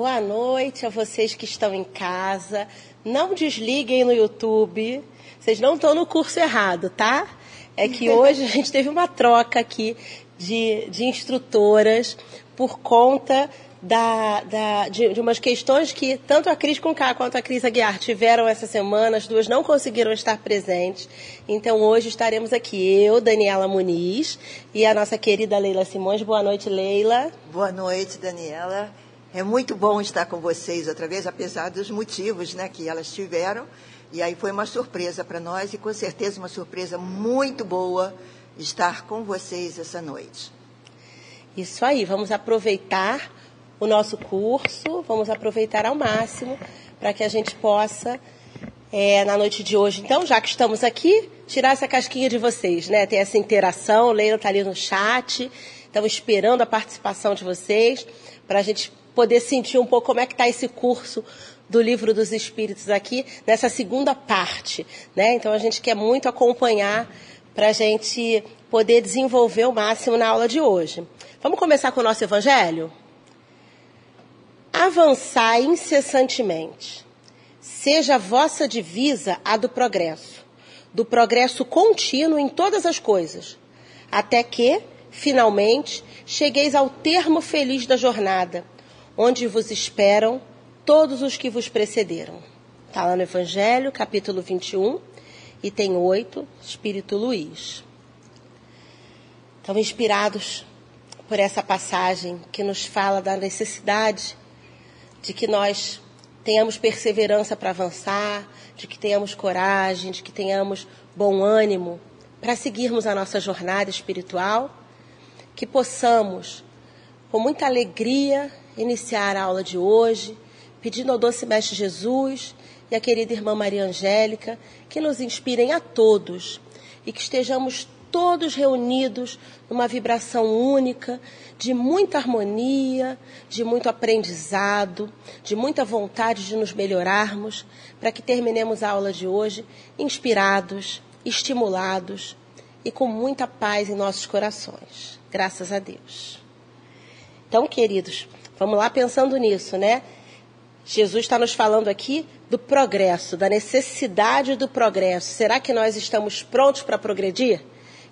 Boa noite a vocês que estão em casa. Não desliguem no YouTube. Vocês não estão no curso errado, tá? É que hoje a gente teve uma troca aqui de, de instrutoras por conta da, da, de, de, umas questões que tanto a Cris Conká quanto a Cris Aguiar tiveram essa semana, as duas não conseguiram estar presentes. Então hoje estaremos aqui, eu, Daniela Muniz, e a nossa querida Leila Simões. Boa noite, Leila. Boa noite, Daniela. É muito bom estar com vocês outra vez, apesar dos motivos né, que elas tiveram. E aí foi uma surpresa para nós e com certeza uma surpresa muito boa estar com vocês essa noite. Isso aí, vamos aproveitar o nosso curso, vamos aproveitar ao máximo para que a gente possa, é, na noite de hoje, então, já que estamos aqui, tirar essa casquinha de vocês, né? Ter essa interação, Leila está ali no chat, estamos esperando a participação de vocês, para a gente poder sentir um pouco como é que está esse curso do livro dos Espíritos aqui, nessa segunda parte, né? Então, a gente quer muito acompanhar para a gente poder desenvolver o máximo na aula de hoje. Vamos começar com o nosso evangelho? Avançai incessantemente. Seja a vossa divisa a do progresso, do progresso contínuo em todas as coisas, até que, finalmente, chegueis ao termo feliz da jornada, onde vos esperam todos os que vos precederam. Está lá no Evangelho, capítulo 21, e tem oito, Espírito Luiz. Estão inspirados por essa passagem que nos fala da necessidade de que nós tenhamos perseverança para avançar, de que tenhamos coragem, de que tenhamos bom ânimo para seguirmos a nossa jornada espiritual, que possamos, com muita alegria, iniciar a aula de hoje, pedindo ao doce Mestre Jesus e à querida irmã Maria Angélica que nos inspirem a todos e que estejamos todos reunidos numa vibração única, de muita harmonia, de muito aprendizado, de muita vontade de nos melhorarmos, para que terminemos a aula de hoje inspirados, estimulados e com muita paz em nossos corações. Graças a Deus. Então, queridos, vamos lá pensando nisso, né? Jesus está nos falando aqui do progresso, da necessidade do progresso. Será que nós estamos prontos para progredir?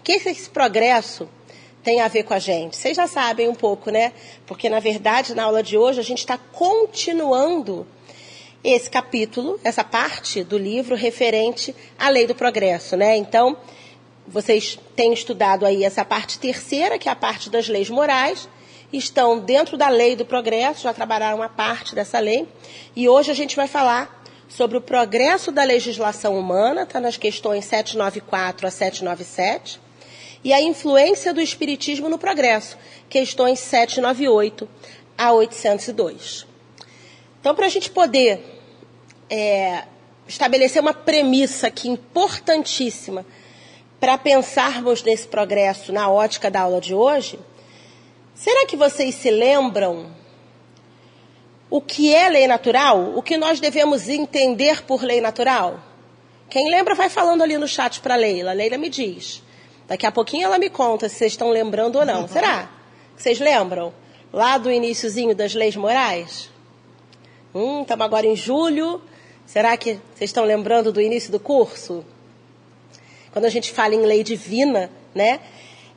O que esse progresso tem a ver com a gente? Vocês já sabem um pouco, né? Porque, na verdade, na aula de hoje, a gente está continuando esse capítulo, essa parte do livro referente à lei do progresso, né? Então, vocês têm estudado aí essa parte terceira, que é a parte das leis morais, estão dentro da lei do progresso, já trabalharam uma parte dessa lei, e hoje a gente vai falar sobre o progresso da legislação humana, está nas questões 794 a 797, e a influência do Espiritismo no progresso, questões 798 a 802. Então, para a gente poder é, estabelecer uma premissa aqui importantíssima para pensarmos nesse progresso na ótica da aula de hoje, será que vocês se lembram o que é lei natural? O que nós devemos entender por lei natural? Quem lembra vai falando ali no chat para Leila. Leila me diz. Daqui a pouquinho ela me conta se vocês estão lembrando ou não. Será? Vocês lembram? Lá do iníciozinho das leis morais? Hum, estamos agora em julho. Será que vocês estão lembrando do início do curso? Quando a gente fala em lei divina, né?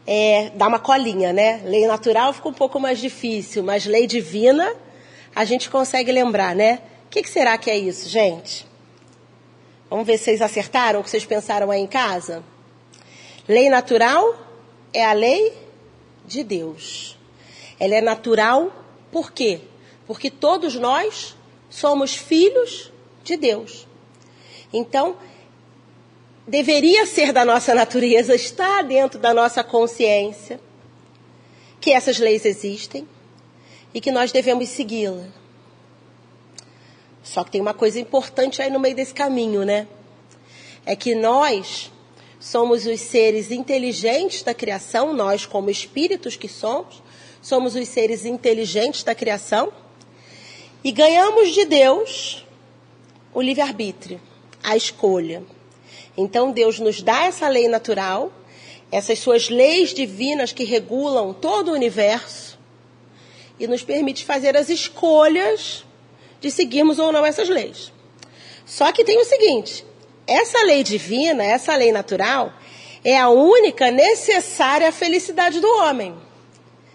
É, dá uma colinha, né? Lei natural fica um pouco mais difícil, mas lei divina a gente consegue lembrar, né? O que, que será que é isso, gente? Vamos ver se vocês acertaram o que vocês pensaram aí em casa? Lei natural é a lei de Deus. Ela é natural por quê? Porque todos nós somos filhos de Deus. Então, deveria ser da nossa natureza, está dentro da nossa consciência, que essas leis existem e que nós devemos segui-la. Só que tem uma coisa importante aí no meio desse caminho, né? É que nós somos os seres inteligentes da criação, nós, como espíritos que somos, somos os seres inteligentes da criação e ganhamos de Deus o livre-arbítrio, a escolha. Então, Deus nos dá essa lei natural, essas suas leis divinas que regulam todo o universo, e nos permite fazer as escolhas de seguirmos ou não essas leis. Só que tem o seguinte: essa lei divina, essa lei natural, é a única necessária à felicidade do homem.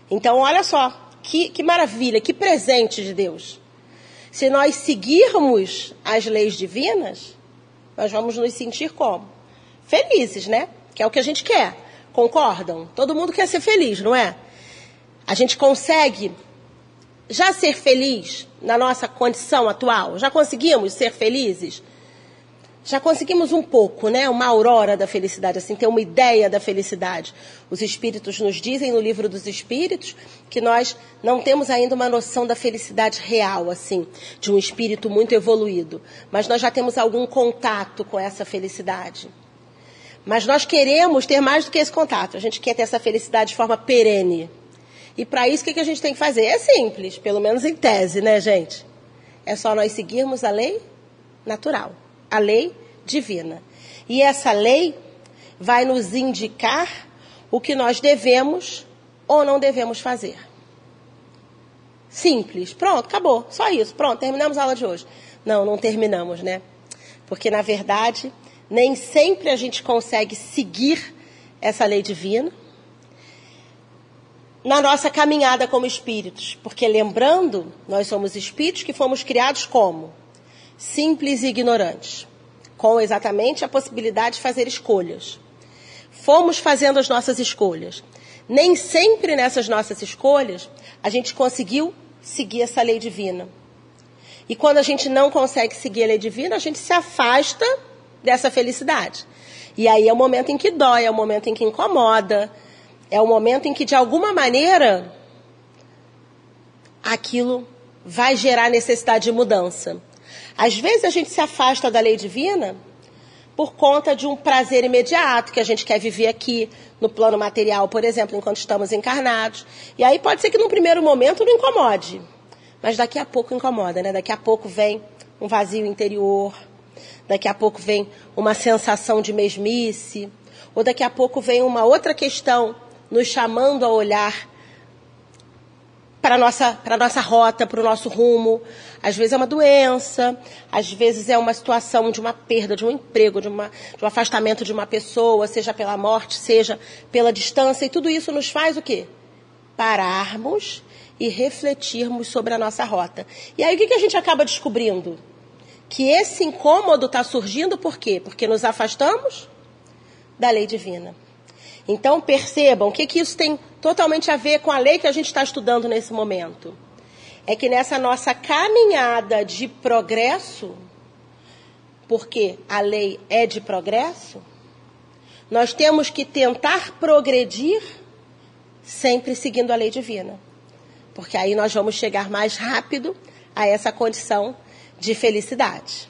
Então, olha só, que, que maravilha, que presente de Deus. Se nós seguirmos as leis divinas, nós vamos nos sentir como? Felizes, né? Que é o que a gente quer. Concordam? Todo mundo quer ser feliz, não é? A gente consegue já ser feliz na nossa condição atual? Já conseguimos ser felizes? Já conseguimos um pouco, né? Uma aurora da felicidade, assim, ter uma ideia da felicidade. Os espíritos nos dizem no livro dos espíritos que nós não temos ainda uma noção da felicidade real, assim, de um espírito muito evoluído, mas nós já temos algum contato com essa felicidade. Mas nós queremos ter mais do que esse contato. A gente quer ter essa felicidade de forma perene. E para isso, o que a gente tem que fazer? É simples, pelo menos em tese, né, gente? É só nós seguirmos a lei natural a lei divina. E essa lei vai nos indicar o que nós devemos ou não devemos fazer. Simples. Pronto, acabou. Só isso. Pronto, terminamos a aula de hoje. Não, não terminamos, né? Porque, na verdade, nem sempre a gente consegue seguir essa lei divina na nossa caminhada como espíritos. Porque, lembrando, nós somos espíritos que fomos criados como? Simples e ignorantes, com exatamente a possibilidade de fazer escolhas. Fomos fazendo as nossas escolhas. Nem sempre nessas nossas escolhas a gente conseguiu seguir essa lei divina. E quando a gente não consegue seguir a lei divina, a gente se afasta dessa felicidade. E aí é o momento em que dói, é o momento em que incomoda, é o momento em que, de alguma maneira, aquilo vai gerar necessidade de mudança. Às vezes a gente se afasta da lei divina por conta de um prazer imediato que a gente quer viver aqui no plano material, por exemplo, enquanto estamos encarnados. E aí pode ser que num primeiro momento não incomode, mas daqui a pouco incomoda, né? Daqui a pouco vem um vazio interior, daqui a pouco vem uma sensação de mesmice, ou daqui a pouco vem uma outra questão nos chamando a olhar para a nossa, nossa rota, para o nosso rumo. Às vezes é uma doença, às vezes é uma situação de uma perda de um emprego, de, uma, de um afastamento de uma pessoa, seja pela morte, seja pela distância. E tudo isso nos faz o quê? Pararmos e refletirmos sobre a nossa rota. E aí o que, que a gente acaba descobrindo? Que esse incômodo está surgindo por quê? Porque nos afastamos da lei divina. Então percebam o que, que isso tem totalmente a ver com a lei que a gente está estudando nesse momento. É que nessa nossa caminhada de progresso, porque a lei é de progresso, nós temos que tentar progredir sempre seguindo a lei divina. Porque aí nós vamos chegar mais rápido a essa condição de felicidade.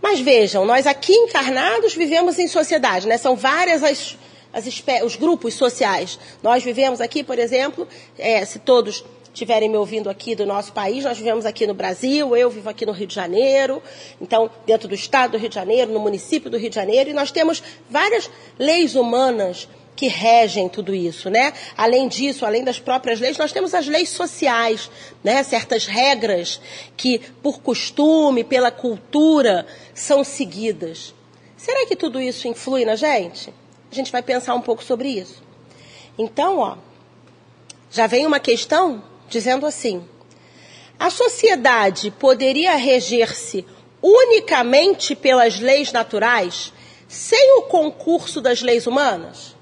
Mas vejam, nós aqui encarnados vivemos em sociedade, né? São várias as as, os grupos sociais. Nós vivemos aqui, por exemplo, é, se todos estiverem me ouvindo aqui do nosso país, nós vivemos aqui no Brasil, eu vivo aqui no Rio de Janeiro, então, dentro do estado do Rio de Janeiro, no município do Rio de Janeiro, e nós temos várias leis humanas que regem tudo isso, né? Além disso, além das próprias leis, nós temos as leis sociais, né? Certas regras que, por costume, pela cultura, são seguidas. Será que tudo isso influi na gente? a gente vai pensar um pouco sobre isso. Então, ó, já vem uma questão dizendo assim: a sociedade poderia reger-se unicamente pelas leis naturais, sem o concurso das leis humanas?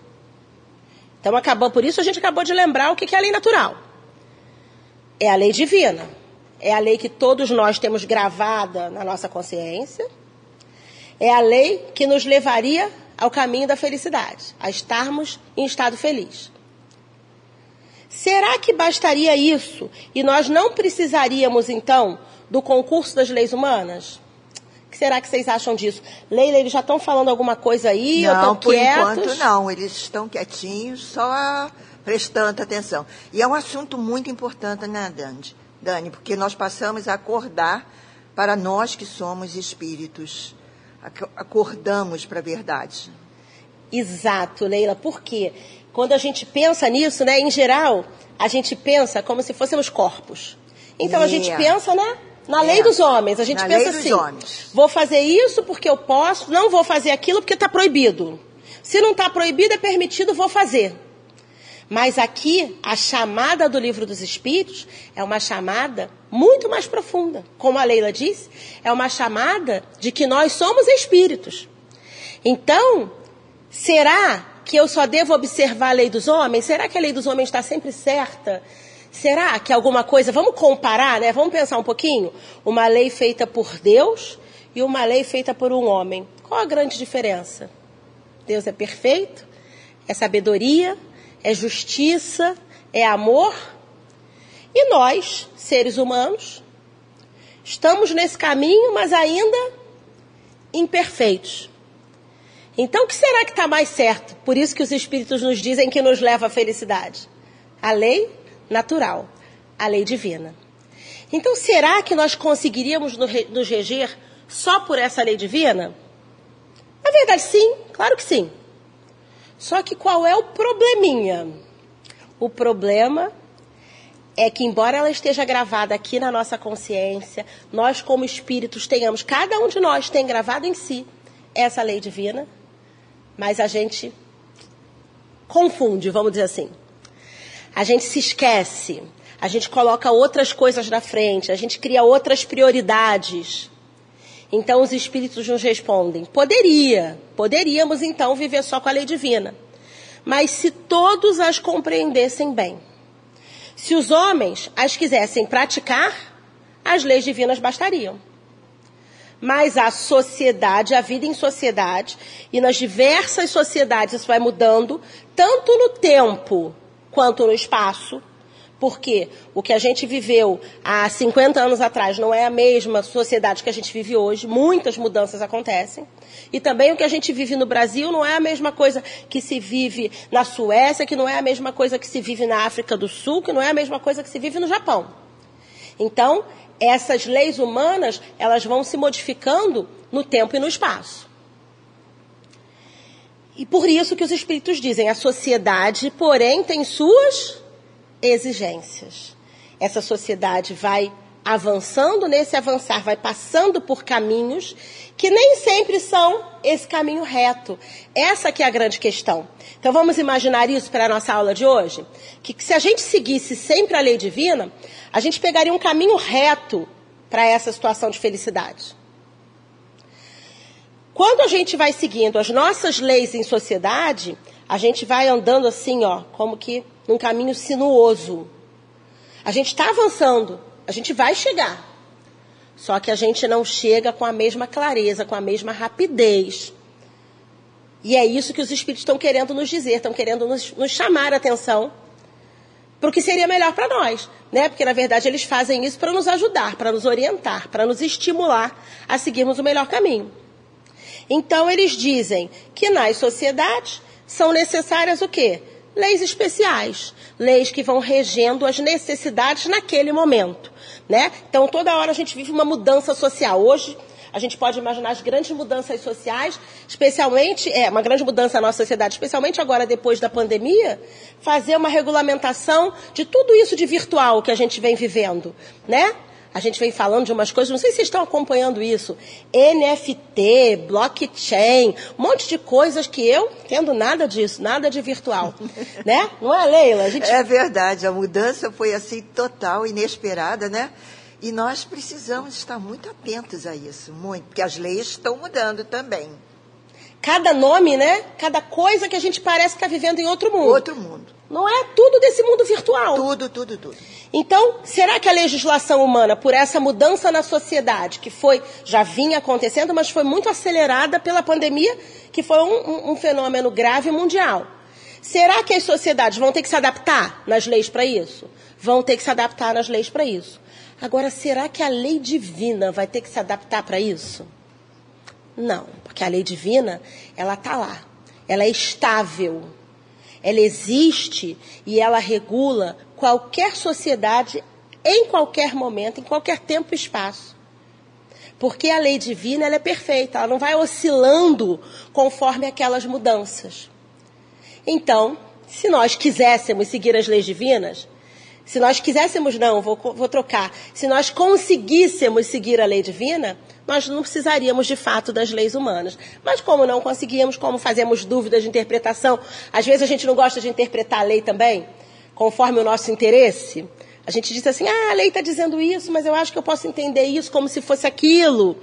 Então, acabou, por isso a gente acabou de lembrar o que é a lei natural. É a lei divina. É a lei que todos nós temos gravada na nossa consciência. É a lei que nos levaria ao caminho da felicidade, a estarmos em estado feliz. Será que bastaria isso e nós não precisaríamos, então, do concurso das leis humanas? O que será que vocês acham disso? Leila, eles já estão falando alguma coisa aí? Não, por quietos? enquanto não. Eles estão quietinhos, só prestando atenção. E é um assunto muito importante, né, Dani? Dani, porque nós passamos a acordar para nós que somos espíritos acordamos para a verdade. Exato, Leila. Por quê? Quando a gente pensa nisso, né, em geral, a gente pensa como se fôssemos corpos. Então a gente pensa na, na lei dos homens. A gente Na pensa assim: homens. vou fazer isso porque eu posso, não vou fazer aquilo porque está proibido. Se não está proibido, é permitido, vou fazer. Mas aqui, a chamada do livro dos Espíritos é uma chamada muito mais profunda. Como a Leila disse, é uma chamada de que nós somos espíritos. Então, será que eu só devo observar a lei dos homens? Será que a lei dos homens está sempre certa? Será que alguma coisa, vamos comparar, né? Vamos pensar um pouquinho? Uma lei feita por Deus e uma lei feita por um homem. Qual a grande diferença? Deus é perfeito, é sabedoria, é justiça, é amor. E nós, seres humanos, estamos nesse caminho, mas ainda imperfeitos. Então, o que será que está mais certo? Por isso que os Espíritos nos dizem que nos leva à felicidade. A lei natural, a lei divina. Então, será que nós conseguiríamos nos reger só por essa lei divina? Na verdade, sim, claro que sim. Só que qual é o probleminha? O problema é que, embora ela esteja gravada aqui na nossa consciência, nós, como espíritos, tenhamos, cada um de nós tem gravado em si essa lei divina, mas a gente confunde, vamos dizer assim. A gente se esquece, a gente coloca outras coisas na frente, a gente cria outras prioridades. Então os espíritos nos respondem: poderia, poderíamos então viver só com a lei divina. Mas se todos as compreendessem bem, se os homens as quisessem praticar, as leis divinas bastariam. Mas a sociedade, a vida em sociedade, e nas diversas sociedades isso vai mudando, tanto no tempo quanto no espaço, porque o que a gente viveu há 50 anos atrás não é a mesma sociedade que a gente vive hoje, muitas mudanças acontecem. E também o que a gente vive no Brasil não é a mesma coisa que se vive na Suécia, que não é a mesma coisa que se vive na África do Sul, que não é a mesma coisa que se vive no Japão. Então, essas leis humanas, elas vão se modificando no tempo e no espaço. E por isso que os espíritos dizem, a sociedade, porém, tem suas exigências. Essa sociedade vai avançando, nesse avançar, vai passando por caminhos que nem sempre são esse caminho reto. Essa que é a grande questão. Então vamos imaginar isso para a nossa aula de hoje? Que se a gente seguisse sempre a lei divina, a gente pegaria um caminho reto para essa situação de felicidade. Quando a gente vai seguindo as nossas leis em sociedade, a gente vai andando assim, ó, como que num caminho sinuoso. A gente está avançando, a gente vai chegar. Só que a gente não chega com a mesma clareza, com a mesma rapidez. E é isso que os espíritos estão querendo nos dizer, estão querendo nos, nos chamar a atenção para o que seria melhor para nós, né? Porque na verdade eles fazem isso para nos ajudar, para nos orientar, para nos estimular a seguirmos o melhor caminho. Então eles dizem que nas sociedades são necessárias o quê? Leis especiais, leis que vão regendo as necessidades naquele momento, né? Então toda hora a gente vive uma mudança social. Hoje a gente pode imaginar as grandes mudanças sociais, especialmente, é, uma grande mudança na nossa sociedade, especialmente agora depois da pandemia, fazer uma regulamentação de tudo isso de virtual que a gente vem vivendo, né? A gente vem falando de umas coisas, não sei se vocês estão acompanhando isso. NFT, blockchain, um monte de coisas que eu não entendo nada disso, nada de virtual. né? Não é, Leila? A gente... É verdade, a mudança foi assim total, inesperada, né? E nós precisamos estar muito atentos a isso, muito, porque as leis estão mudando também. Cada nome, né? Cada coisa que a gente parece que está vivendo em outro mundo. Outro mundo. Não é tudo desse mundo virtual. Tudo, tudo, tudo. Então, será que a legislação humana, por essa mudança na sociedade, que foi já vinha acontecendo, mas foi muito acelerada pela pandemia, que foi um, um, fenômeno grave mundial, será que as sociedades vão ter que se adaptar nas leis para isso? Vão ter que se adaptar nas leis para isso. Agora, será que a lei divina vai ter que se adaptar para isso? Não, porque a lei divina, ela está lá. Ela é estável. Ela existe e ela regula qualquer sociedade em qualquer momento, em qualquer tempo e espaço. Porque a lei divina ela é perfeita, ela não vai oscilando conforme aquelas mudanças. Então, se nós quiséssemos seguir as leis divinas, se nós quiséssemos, não, vou, vou trocar, se nós conseguíssemos seguir a lei divina, nós não precisaríamos de fato das leis humanas. Mas como não conseguimos, como fazemos dúvidas de interpretação, às vezes a gente não gosta de interpretar a lei também, conforme o nosso interesse. A gente diz assim, ah, a lei está dizendo isso, mas eu acho que eu posso entender isso como se fosse aquilo.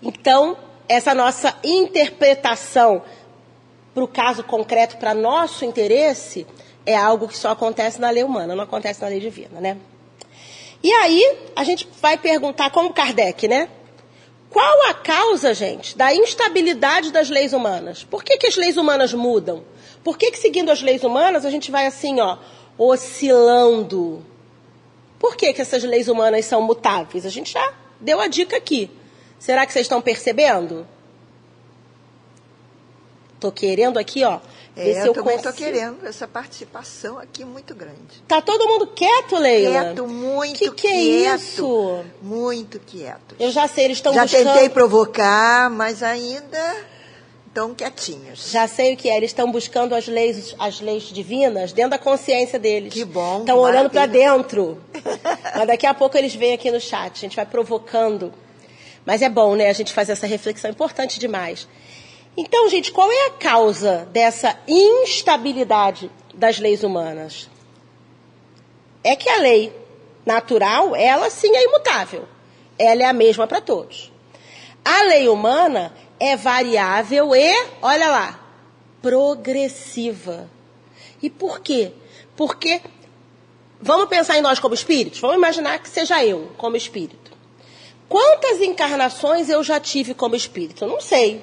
Então, essa nossa interpretação para o caso concreto, para nosso interesse, é algo que só acontece na lei humana, não acontece na lei divina, né? E aí, a gente vai perguntar, como Kardec, né? Qual a causa, gente, da instabilidade das leis humanas? Por que, que as leis humanas mudam? Por que, que, seguindo as leis humanas, a gente vai assim, ó, oscilando? Por que, que essas leis humanas são mutáveis? A gente já deu a dica aqui. Será que vocês estão percebendo? Estou querendo aqui, ó. É, eu, eu também estou querendo essa participação aqui muito grande. Tá todo mundo quieto, Leila? Quieto, muito que que quieto. é isso? Muito quieto. Eu já sei, eles estão já buscando... Já tentei provocar, mas ainda estão quietinhos. Já sei o que é, eles estão buscando as leis, as leis divinas dentro da consciência deles. Que bom. Estão olhando para dentro. mas daqui a pouco eles vêm aqui no chat, a gente vai provocando. Mas é bom, né, a gente fazer essa reflexão, importante demais. Então, gente, qual é a causa dessa instabilidade das leis humanas? É que a lei natural, ela sim é imutável. Ela é a mesma para todos. A lei humana é variável e, olha lá, progressiva. E por quê? Porque vamos pensar em nós como espíritos? Vamos imaginar que seja eu como espírito. Quantas encarnações eu já tive como espírito? Eu não sei.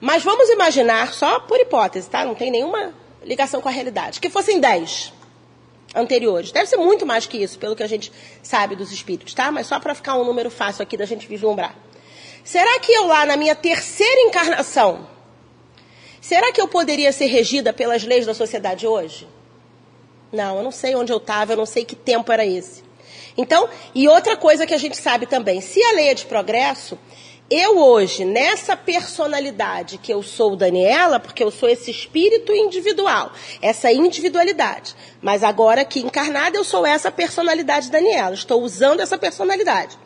Mas vamos imaginar, só por hipótese, tá? Não tem nenhuma ligação com a realidade, que fossem 10 anteriores. Deve ser muito mais que isso, pelo que a gente sabe dos espíritos, tá? Mas só para ficar um número fácil aqui da gente vislumbrar. Será que eu lá na minha terceira encarnação, será que eu poderia ser regida pelas leis da sociedade hoje? Não, eu não sei onde eu estava, eu não sei que tempo era esse. Então, e outra coisa que a gente sabe também, se a lei é de progresso, eu hoje, nessa personalidade que eu sou Daniela, porque eu sou esse espírito individual, essa individualidade. Mas agora aqui encarnada, eu sou essa personalidade Daniela. Estou usando essa personalidade.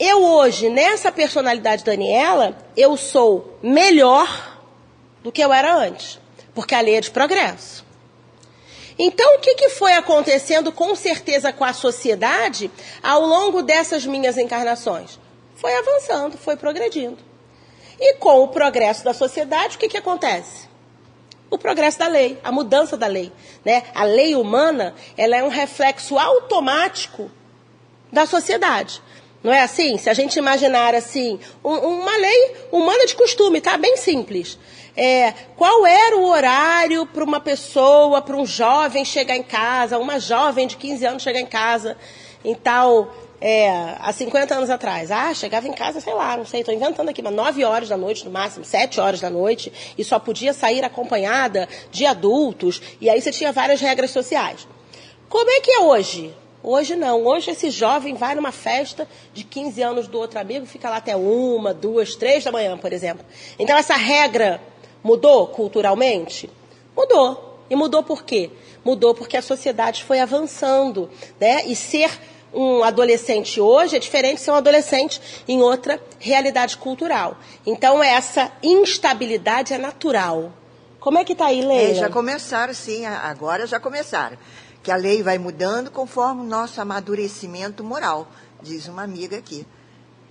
Eu hoje, nessa personalidade Daniela, eu sou melhor do que eu era antes. Porque a lei é de progresso. Então, o que, que foi acontecendo com certeza com a sociedade ao longo dessas minhas encarnações? Foi avançando, foi progredindo. E com o progresso da sociedade, o que, que acontece? O progresso da lei, a mudança da lei. Né? A lei humana ela é um reflexo automático da sociedade. Não é assim? Se a gente imaginar assim, um, uma lei humana de costume, tá? Bem simples. É, qual era o horário para uma pessoa, para um jovem chegar em casa, uma jovem de 15 anos chegar em casa em tal é, há 50 anos atrás. Ah, chegava em casa, sei lá, não sei, estou inventando aqui, mas 9 horas da noite no máximo, 7 horas da noite, e só podia sair acompanhada de adultos, e aí você tinha várias regras sociais. Como é que é hoje? Hoje não. Hoje esse jovem vai numa festa de 15 anos do outro amigo, fica lá até uma, duas, três da manhã, por exemplo. Então essa regra mudou culturalmente? Mudou. E mudou por quê? Mudou porque a sociedade foi avançando, né? E ser um adolescente hoje é diferente de ser um adolescente em outra realidade cultural. Então, essa instabilidade é natural. Como é que está aí, Leila? É, já começaram, sim, agora já começaram. Que a lei vai mudando conforme o nosso amadurecimento moral, diz uma amiga aqui.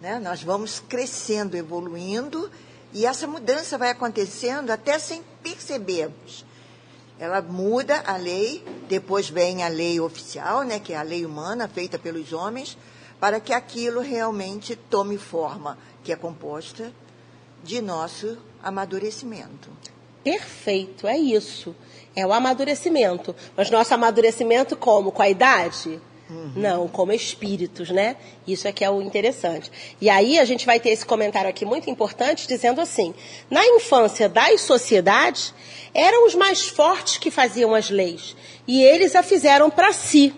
Né? Nós vamos crescendo, evoluindo, e essa mudança vai acontecendo até sem percebermos. Ela muda a lei, depois vem a lei oficial, né, que é a lei humana feita pelos homens, para que aquilo realmente tome forma, que é composta de nosso amadurecimento. Perfeito, é isso. É o amadurecimento. Mas nosso amadurecimento como? Com a idade? Uhum. Não, como espíritos, né? Isso é que é o interessante. E aí a gente vai ter esse comentário aqui muito importante dizendo assim: na infância das sociedades, eram os mais fortes que faziam as leis. E eles a fizeram para si.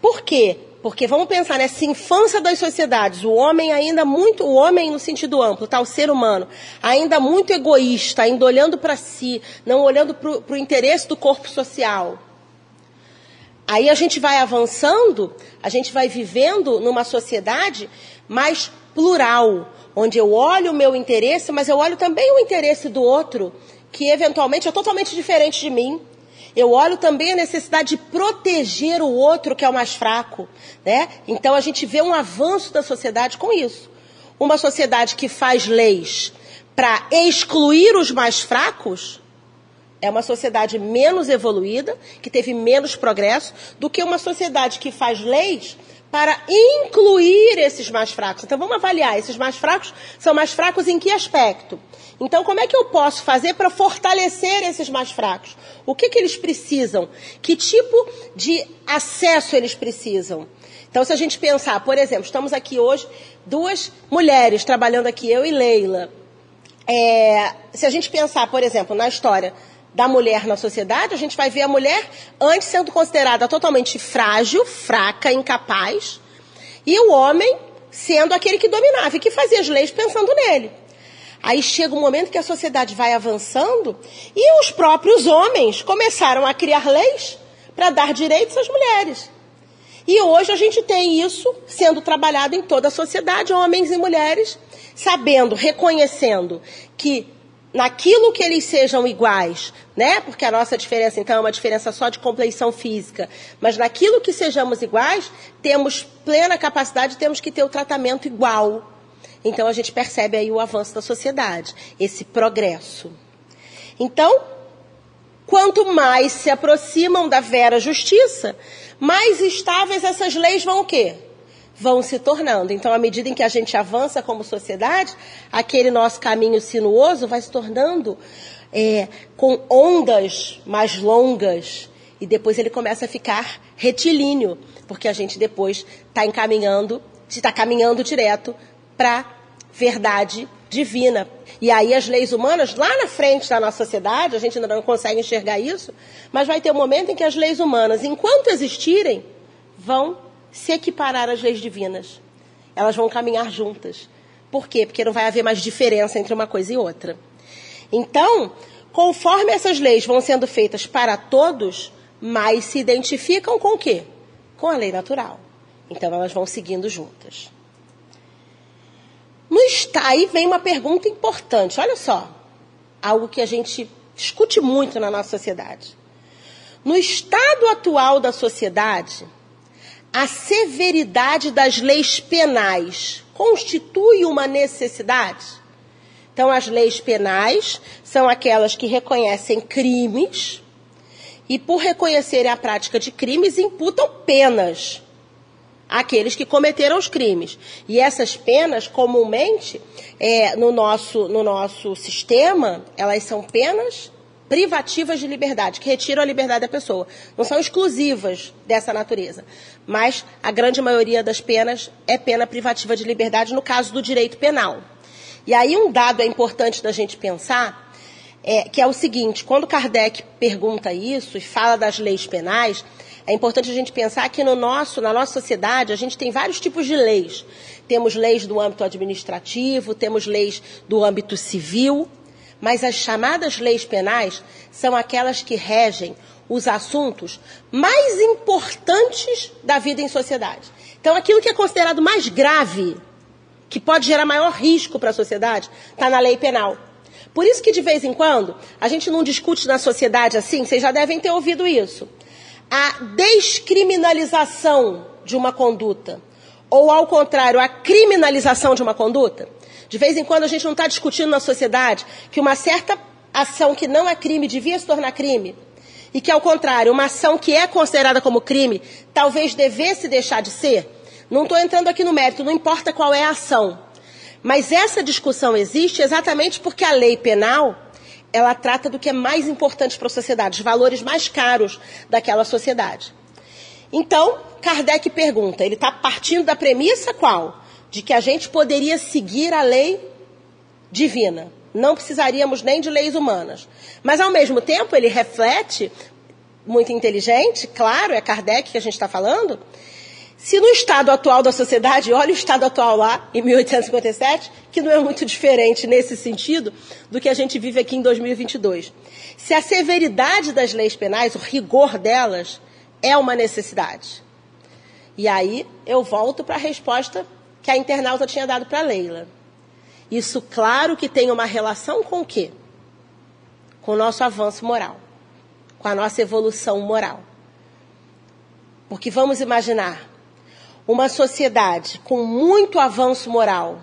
Por quê? Porque vamos pensar nessa infância das sociedades, o homem ainda muito, o homem no sentido amplo, tá, o ser humano, ainda muito egoísta, ainda olhando para si, não olhando para o interesse do corpo social. Aí a gente vai avançando, a gente vai vivendo numa sociedade mais plural, onde eu olho o meu interesse, mas eu olho também o interesse do outro, que eventualmente é totalmente diferente de mim. Eu olho também a necessidade de proteger o outro que é o mais fraco, né? Então a gente vê um avanço da sociedade com isso. Uma sociedade que faz leis para excluir os mais fracos é uma sociedade menos evoluída, que teve menos progresso, do que uma sociedade que faz leis para incluir esses mais fracos. Então vamos avaliar, esses mais fracos são mais fracos em que aspecto? Então, como é que eu posso fazer para fortalecer esses mais fracos? O que, que eles precisam? Que tipo de acesso eles precisam? Então, se a gente pensar, por exemplo, estamos aqui hoje, duas mulheres trabalhando aqui, eu e Leila. É, se a gente pensar, por exemplo, na história da mulher na sociedade, a gente vai ver a mulher antes sendo considerada totalmente frágil, fraca, incapaz, e o homem sendo aquele que dominava e que fazia as leis pensando nele. Aí chega um momento que a sociedade vai avançando e os próprios homens começaram a criar leis para dar direitos às mulheres. E hoje a gente tem isso sendo trabalhado em toda a sociedade, homens e mulheres, sabendo, reconhecendo que naquilo que eles sejam iguais, né? Porque a nossa diferença então é uma diferença só de compleição física, mas naquilo que sejamos iguais, temos plena capacidade, temos que ter o tratamento igual então a gente percebe aí o avanço da sociedade, esse progresso. Então, quanto mais se aproximam da vera justiça, mais estáveis essas leis vão o quê? Vão se tornando. Então, à medida em que a gente avança como sociedade, aquele nosso caminho sinuoso vai se tornando é, com ondas mais longas. E depois ele começa a ficar retilíneo, porque a gente depois está encaminhando, está caminhando direto para verdade divina. E aí as leis humanas, lá na frente da nossa sociedade, a gente ainda não consegue enxergar isso, mas vai ter um momento em que as leis humanas, enquanto existirem, vão se equiparar às leis divinas. Elas vão caminhar juntas. Por quê? Porque não vai haver mais diferença entre uma coisa e outra. Então, conforme essas leis vão sendo feitas para todos, mais se identificam com o quê? Com a lei natural. Então elas vão seguindo juntas. No está aí vem uma pergunta importante. Olha só, algo que a gente discute muito na nossa sociedade. No estado atual da sociedade, a severidade das leis penais constitui uma necessidade? Então, as leis penais são aquelas que reconhecem crimes e, por reconhecerem a prática de crimes, imputam penas aqueles que cometeram os crimes. E essas penas, comumente, é, no, nosso, no nosso sistema, elas são penas privativas de liberdade, que retiram a liberdade da pessoa. Não são exclusivas dessa natureza. Mas a grande maioria das penas é pena privativa de liberdade, no caso do direito penal. E aí um dado é importante da gente pensar, é, que é o seguinte, quando Kardec pergunta isso e fala das leis penais, é importante a gente pensar que no nosso, na nossa sociedade a gente tem vários tipos de leis. Temos leis do âmbito administrativo, temos leis do âmbito civil, mas as chamadas leis penais são aquelas que regem os assuntos mais importantes da vida em sociedade. Então, aquilo que é considerado mais grave, que pode gerar maior risco para a sociedade, está na lei penal. Por isso que, de vez em quando, a gente não discute na sociedade assim, vocês já devem ter ouvido isso a descriminalização de uma conduta, ou ao contrário, a criminalização de uma conduta. De vez em quando a gente não está discutindo na sociedade que uma certa ação que não é crime devia se tornar crime. E que, ao contrário, uma ação que é considerada como crime talvez devesse deixar de ser. Não estou entrando aqui no mérito, não importa qual é a ação. Mas essa discussão existe exatamente porque a lei penal ela trata do que é mais importante para a sociedade, os valores mais caros daquela sociedade. Então, Kardec pergunta, ele está partindo da premissa qual? De que a gente poderia seguir a lei divina. Não precisaríamos nem de leis humanas. Mas, ao mesmo tempo, ele reflete, muito inteligente, claro, é Kardec que a gente está falando, Se no estado atual da sociedade, olha o estado atual lá, em 1857, que não é muito diferente nesse sentido do que a gente vive aqui em 2022. Se a severidade das leis penais, o rigor delas, é uma necessidade. E aí eu volto para a resposta que a internauta tinha dado para Leila. Isso, claro, que tem uma relação com o quê? Com o nosso avanço moral, com a nossa evolução moral. Porque vamos imaginar, uma sociedade com muito avanço moral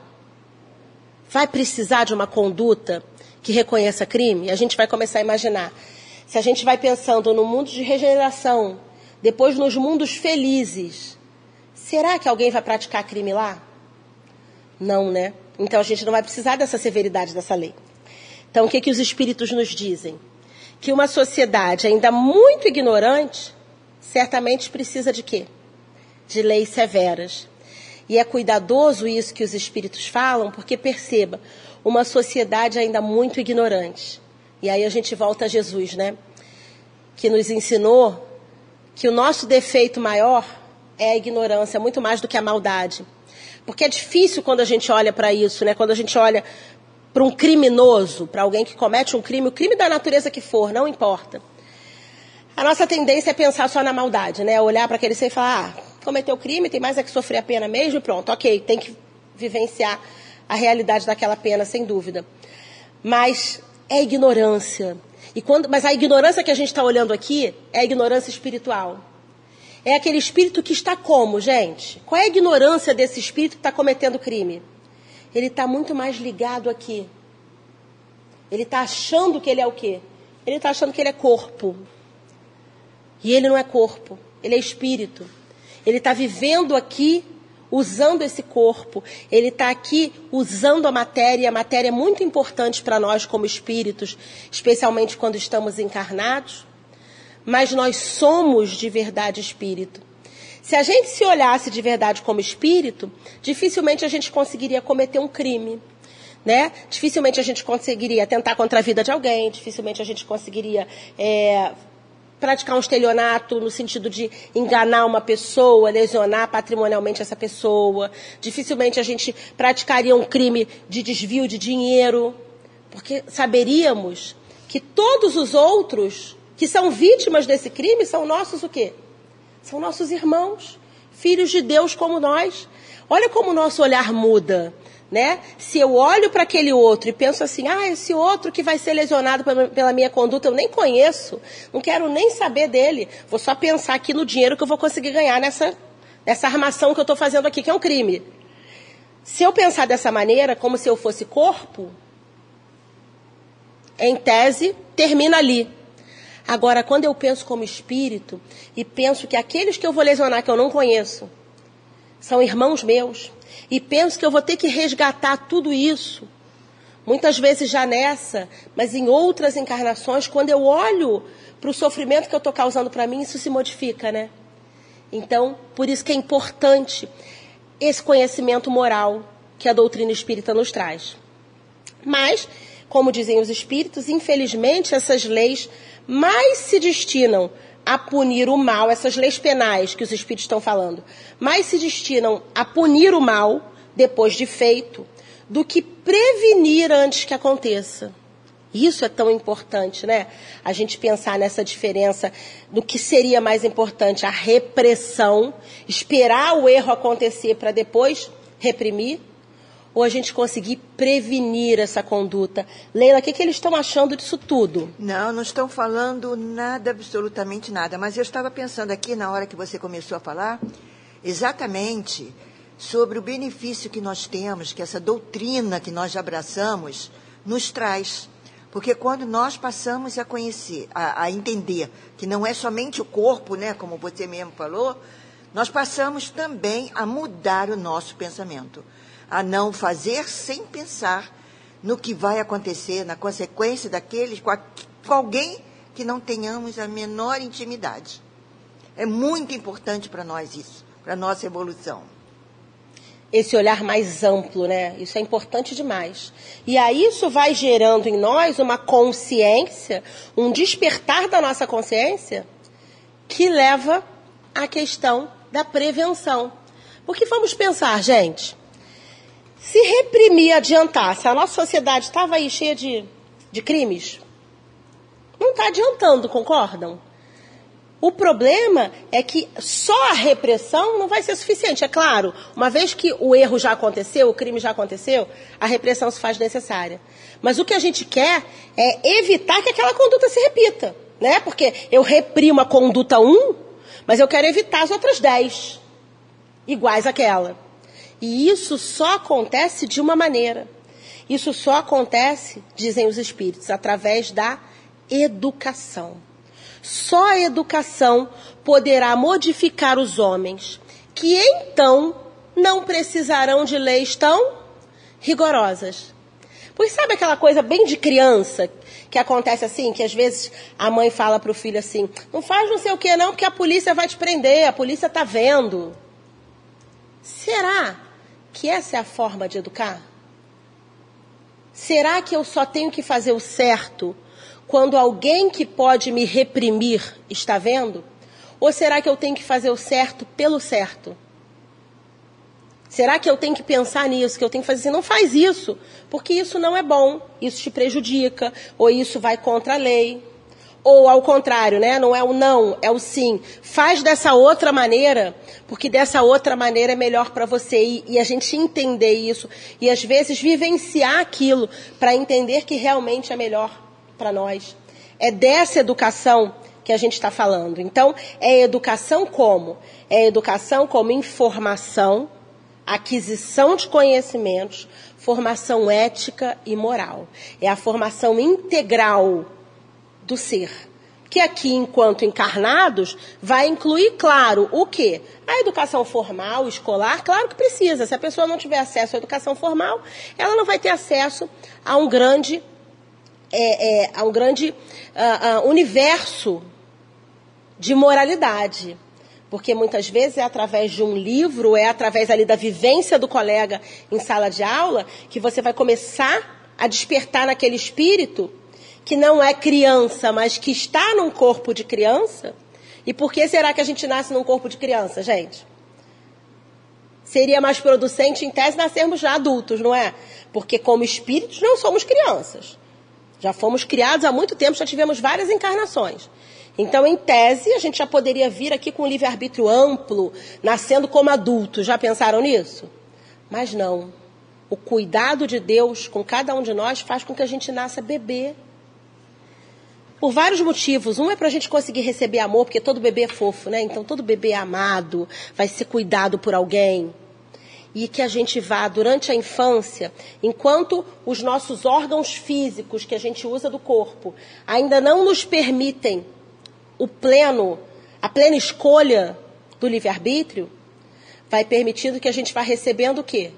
vai precisar de uma conduta que reconheça crime? A gente vai começar a imaginar. Se a gente vai pensando no mundo de regeneração, depois nos mundos felizes, será que alguém vai praticar crime lá? Não, né? Então a gente não vai precisar dessa severidade dessa lei. Então o que, que os espíritos nos dizem? Que uma sociedade ainda muito ignorante certamente precisa de quê? de leis severas. E é cuidadoso isso que os espíritos falam, porque perceba, uma sociedade ainda muito ignorante. E aí a gente volta a Jesus, né? Que nos ensinou que o nosso defeito maior é a ignorância, muito mais do que a maldade. Porque é difícil quando a gente olha para isso, né? Quando a gente olha para um criminoso, para alguém que comete um crime, o crime da natureza que for, não importa. A nossa tendência é pensar só na maldade, né? Olhar para aquele ser e falar, ah, cometeu crime, tem mais é que sofrer a pena mesmo, pronto, ok, tem que vivenciar a realidade daquela pena, sem dúvida. Mas é ignorância. E quando, mas a ignorância que a gente está olhando aqui é a ignorância espiritual. É aquele espírito que está como, gente? Qual é a ignorância desse espírito que está cometendo crime? Ele está muito mais ligado aqui. Ele está achando que ele é o quê? Ele está achando que ele é corpo. E ele não é corpo, ele é espírito. Ele está vivendo aqui usando esse corpo, ele está aqui usando a matéria, a matéria é muito importante para nós como espíritos, especialmente quando estamos encarnados, mas nós somos de verdade espírito. Se a gente se olhasse de verdade como espírito, dificilmente a gente conseguiria cometer um crime. Né? Dificilmente a gente conseguiria tentar contra a vida de alguém, dificilmente a gente conseguiria é, praticar um estelionato no sentido de enganar uma pessoa, lesionar patrimonialmente essa pessoa. Dificilmente a gente praticaria um crime de desvio de dinheiro, porque saberíamos que todos os outros que são vítimas desse crime são nossos o quê? São nossos irmãos, filhos de Deus como nós. Olha como o nosso olhar muda né? Se eu olho para aquele outro e penso assim, ah, esse outro que vai ser lesionado pela minha conduta, eu nem conheço, não quero nem saber dele, vou só pensar aqui no dinheiro que eu vou conseguir ganhar nessa, nessa armação que eu estou fazendo aqui, que é um crime. Se eu pensar dessa maneira, como se eu fosse corpo, em tese, termina ali. Agora, quando eu penso como espírito e penso que aqueles que eu vou lesionar que eu não conheço são irmãos meus, e penso que eu vou ter que resgatar tudo isso. Muitas vezes já nessa, mas em outras encarnações, quando eu olho para o sofrimento que eu estou causando para mim, isso se modifica, né? Então, por isso que é importante esse conhecimento moral que a doutrina espírita nos traz. Mas, como dizem os espíritos, infelizmente essas leis mais se destinam a punir o mal, essas leis penais que os espíritos estão falando, mais se destinam a punir o mal depois de feito do que prevenir antes que aconteça. Isso é tão importante, né? A gente pensar nessa diferença do que seria mais importante, a repressão, esperar o erro acontecer para depois reprimir, ou a gente conseguir prevenir essa conduta. Leila, o que, que eles estão achando disso tudo? Não, não estão falando nada, absolutamente nada. Mas eu estava pensando aqui, na hora que você começou a falar, exatamente sobre o benefício que nós temos, que essa doutrina que nós abraçamos nos traz. Porque quando nós passamos a conhecer, a, a, entender que não é somente o corpo, né, como você mesmo falou, nós passamos também a mudar o nosso pensamento a não fazer sem pensar no que vai acontecer, na consequência daqueles com, a, com alguém que não tenhamos a menor intimidade. É muito importante para nós isso, para a nossa evolução. Esse olhar mais amplo, né? Isso é importante demais. E aí isso vai gerando em nós uma consciência, um despertar da nossa consciência que leva à questão da prevenção. Porque vamos pensar, gente, se reprimir adiantasse, a nossa sociedade estava aí cheia de, de crimes, não está adiantando, concordam? O problema é que só a repressão não vai ser suficiente. É claro, uma vez que o erro já aconteceu, o crime já aconteceu, a repressão se faz necessária. Mas o que a gente quer é evitar que aquela conduta se repita. Né? Porque eu reprimo a conduta 1, mas eu quero evitar as outras 10 iguais àquela. E isso só acontece de uma maneira. Isso só acontece, dizem os espíritos, através da educação. Só a educação poderá modificar os homens, que então não precisarão de leis tão rigorosas. Pois sabe aquela coisa bem de criança que acontece assim, que às vezes a mãe fala para o filho assim: não faz não sei o que não, porque a polícia vai te prender, a polícia está vendo. Será que essa é a forma de educar? Será que eu só tenho que fazer o certo quando alguém que pode me reprimir está vendo? Ou será que eu tenho que fazer o certo pelo certo? Será que eu tenho que pensar nisso? Que eu tenho que fazer assim? Não faz isso, porque isso não é bom, isso te prejudica, ou isso vai contra a lei. Ou ao contrário, né? Não é o não, é o sim. Faz dessa outra maneira, porque dessa outra maneira é melhor para você. E, e, a gente entender isso. E às vezes vivenciar aquilo para entender que realmente é melhor para nós. É dessa educação que a gente está falando. Então, é educação como? É educação como informação, aquisição de conhecimentos, formação ética e moral. É a formação integral do ser. Que aqui, enquanto encarnados, vai incluir, claro, o quê? A educação formal, escolar, claro que precisa. Se a pessoa não tiver acesso à educação formal, ela não vai ter acesso a um grande é, é, a um grande uh, uh, universo de moralidade. Porque muitas vezes é através de um livro, é através ali da vivência do colega em sala de aula, que você vai começar a despertar naquele espírito que não é criança, mas que está num corpo de criança. E por que será que a gente nasce num corpo de criança, gente? Seria mais producente, em tese, nascermos já adultos, não é? Porque, como espíritos, não somos crianças. Já fomos criados há muito tempo, já tivemos várias encarnações. Então, em tese, a gente já poderia vir aqui com um livre-arbítrio amplo, nascendo como adulto. Já pensaram nisso? Mas não. O cuidado de Deus com cada um de nós faz com que a gente nasça bebê. Por vários motivos. Um é para a gente conseguir receber amor, porque todo bebê é fofo, né? Então, todo bebê é amado, vai ser cuidado por alguém e que a gente vá durante a infância, enquanto os nossos órgãos físicos que a gente usa do corpo ainda não nos permitem o pleno, a plena escolha do livre-arbítrio, vai permitindo que a gente vá recebendo o quê?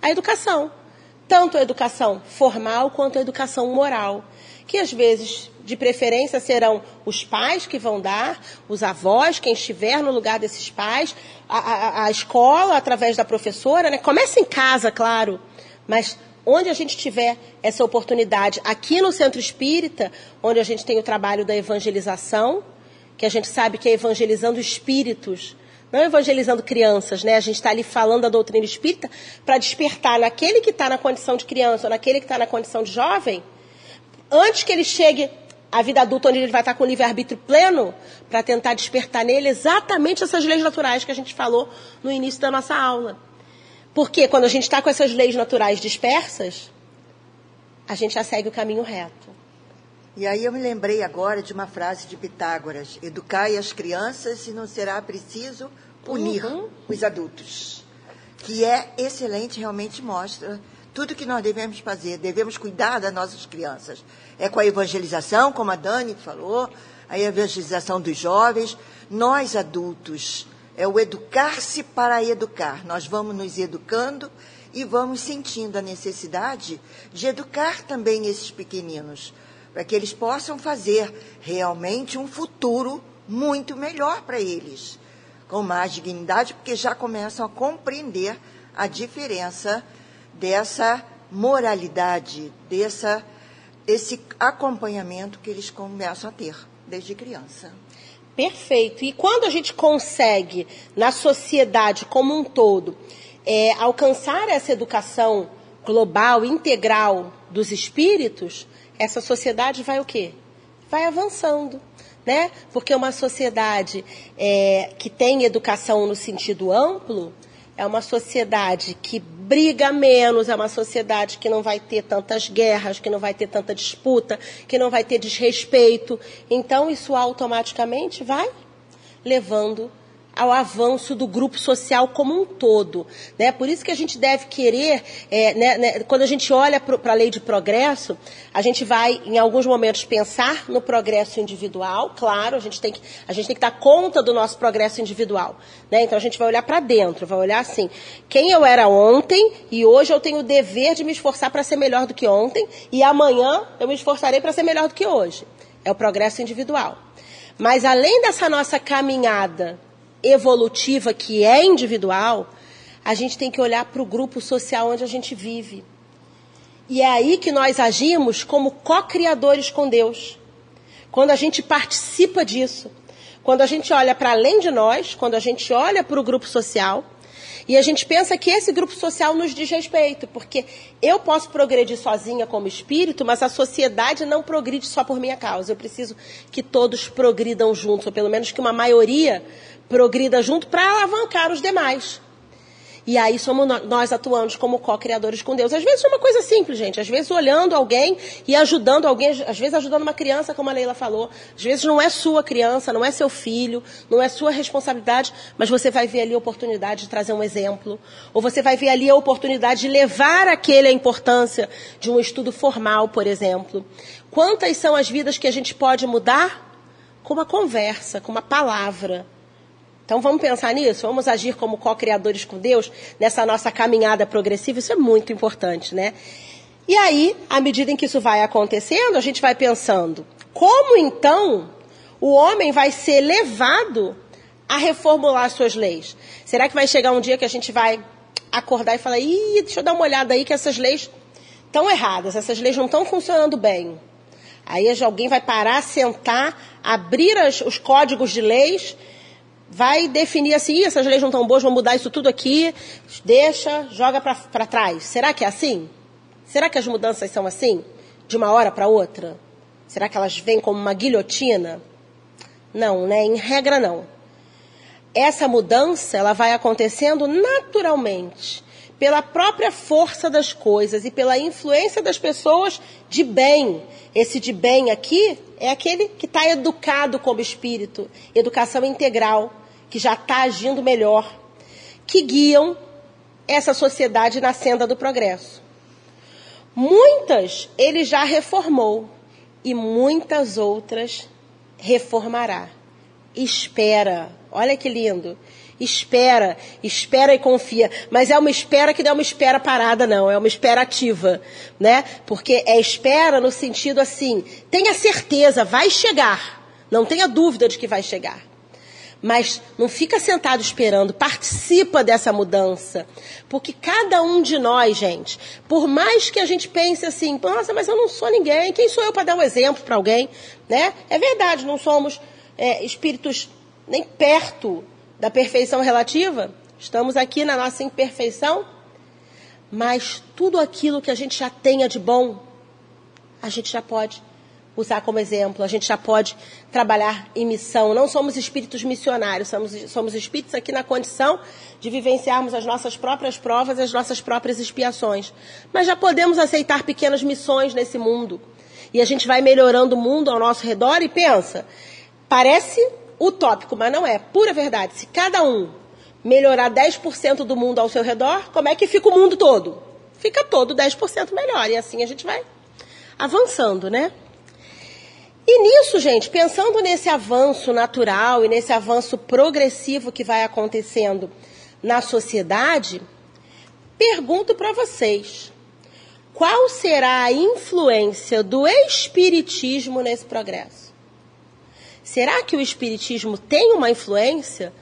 A educação. Tanto a educação formal quanto a educação moral. Que às vezes de preferência serão os pais que vão dar, os avós, quem estiver no lugar desses pais, a, a, a escola através da professora, né? Começa em casa, claro, mas onde a gente tiver essa oportunidade, aqui no Centro Espírita, onde a gente tem o trabalho da evangelização, que a gente sabe que é evangelizando espíritos, não evangelizando crianças, né? A gente está ali falando da doutrina espírita para despertar naquele que está na condição de criança ou naquele que está na condição de jovem, antes que ele chegue a vida adulta, onde ele vai estar com o livre-arbítrio pleno, para tentar despertar nele exatamente essas leis naturais que a gente falou no início da nossa aula. Porque quando a gente está com essas leis naturais dispersas, a gente já segue o caminho reto. E aí eu me lembrei agora de uma frase de Pitágoras: Educai as crianças e não será preciso punir uhum. os adultos. Que é excelente, realmente mostra tudo que nós devemos fazer. Devemos cuidar das nossas crianças é com a evangelização, como a Dani falou, a evangelização dos jovens. Nós, adultos, é o educar-se para educar. Nós vamos nos educando e vamos sentindo a necessidade de educar também esses pequeninos, para que eles possam fazer realmente um futuro muito melhor para eles, com mais dignidade, porque já começam a compreender a diferença dessa moralidade, dessa esse acompanhamento que eles começam a ter desde criança. Perfeito. E quando a gente consegue, na sociedade como um todo, é, alcançar essa educação global, integral dos espíritos, essa sociedade vai o quê? Vai avançando. Né? Porque uma sociedade é, que tem educação no sentido amplo é uma sociedade que briga menos, é uma sociedade que não vai ter tantas guerras, que não vai ter tanta disputa, que não vai ter desrespeito. Então, isso automaticamente vai levando ao avanço do grupo social como um todo. Né? Por isso que a gente deve querer, é, né, né, quando a gente olha para a lei de progresso, a gente vai, em alguns momentos, pensar no progresso individual, claro, a gente tem que, a gente tem que dar conta do nosso progresso individual. Né? Então a gente vai olhar para dentro, vai olhar assim, quem eu era ontem e hoje eu tenho o dever de me esforçar para ser melhor do que ontem e amanhã eu me esforçarei para ser melhor do que hoje. É o progresso individual. Mas além dessa nossa caminhada evolutiva que é individual, a gente tem que olhar para o grupo social onde a gente vive. E é aí que nós agimos como co-criadores com Deus. Quando a gente participa disso. Quando a gente olha para além de nós, quando a gente olha para o grupo social, e a gente pensa que esse grupo social nos diz respeito, porque eu posso progredir sozinha como espírito, mas a sociedade não progride só por minha causa. Eu preciso que todos progridam juntos, ou pelo menos que uma maioria progrida junto para alavancar os demais. E aí somos nós atuando como co-criadores com Deus. Às vezes é uma coisa simples, gente. Às vezes olhando alguém e ajudando alguém, às vezes ajudando uma criança, como a Leila falou. Às vezes não é sua criança, não é seu filho, não é sua responsabilidade, mas você vai ver ali a oportunidade de trazer um exemplo. Ou você vai ver ali a oportunidade de levar aquele a importância de um estudo formal, por exemplo. Quantas são as vidas que a gente pode mudar? Com uma conversa, com uma palavra. Então vamos pensar nisso, vamos agir como co-criadores com Deus nessa nossa caminhada progressiva, isso é muito importante, né? E aí, à medida em que isso vai acontecendo, a gente vai pensando, como então o homem vai ser levado a reformular suas leis? Será que vai chegar um dia que a gente vai acordar e falar, ih, deixa eu dar uma olhada aí que essas leis estão erradas, essas leis não estão funcionando bem. Aí alguém vai parar, sentar, abrir as, os códigos de leis vai definir assim, essas leis não estão boas, vamos mudar isso tudo aqui, deixa, joga para trás. Será que é assim? Será que as mudanças são assim? De uma hora para outra? Será que elas vêm como uma guilhotina? Não, né? Em regra não. Essa mudança, ela vai acontecendo naturalmente, pela própria força das coisas e pela influência das pessoas de bem. Esse de bem aqui é aquele que está educado como espírito, educação integral que já está agindo melhor, que guiam essa sociedade na senda do progresso. Muitas ele já reformou e muitas outras reformará. Espera, olha que lindo. Espera, espera e confia. Mas é uma espera que não é uma espera parada, não. É uma espera ativa, né? Porque é espera no sentido assim, tenha certeza, vai chegar. Não tenha dúvida de que vai chegar. Mas não fica sentado esperando, participa dessa mudança. Porque cada um de nós, gente, por mais que a gente pense assim, nossa, mas eu não sou ninguém, quem sou eu para dar um exemplo para alguém? Né? É verdade, não somos é, espíritos nem perto da perfeição relativa, estamos aqui na nossa imperfeição, mas tudo aquilo que a gente já tenha de bom, a gente já pode usar como exemplo. A gente já pode trabalhar em missão. Não somos espíritos missionários, somos, somos espíritos aqui na condição de vivenciarmos as nossas próprias provas, as nossas próprias expiações. Mas já podemos aceitar pequenas missões nesse mundo. E a gente vai melhorando o mundo ao nosso redor e pensa, parece utópico, mas não é. Pura verdade. Se cada um melhorar 10% do mundo ao seu redor, como é que fica o mundo todo? Fica todo 10% melhor. E assim a gente vai avançando, né? E nisso, gente, pensando nesse avanço natural e nesse avanço progressivo que vai acontecendo na sociedade, pergunto para vocês: qual será a influência do espiritismo nesse progresso? Será que o espiritismo tem uma influência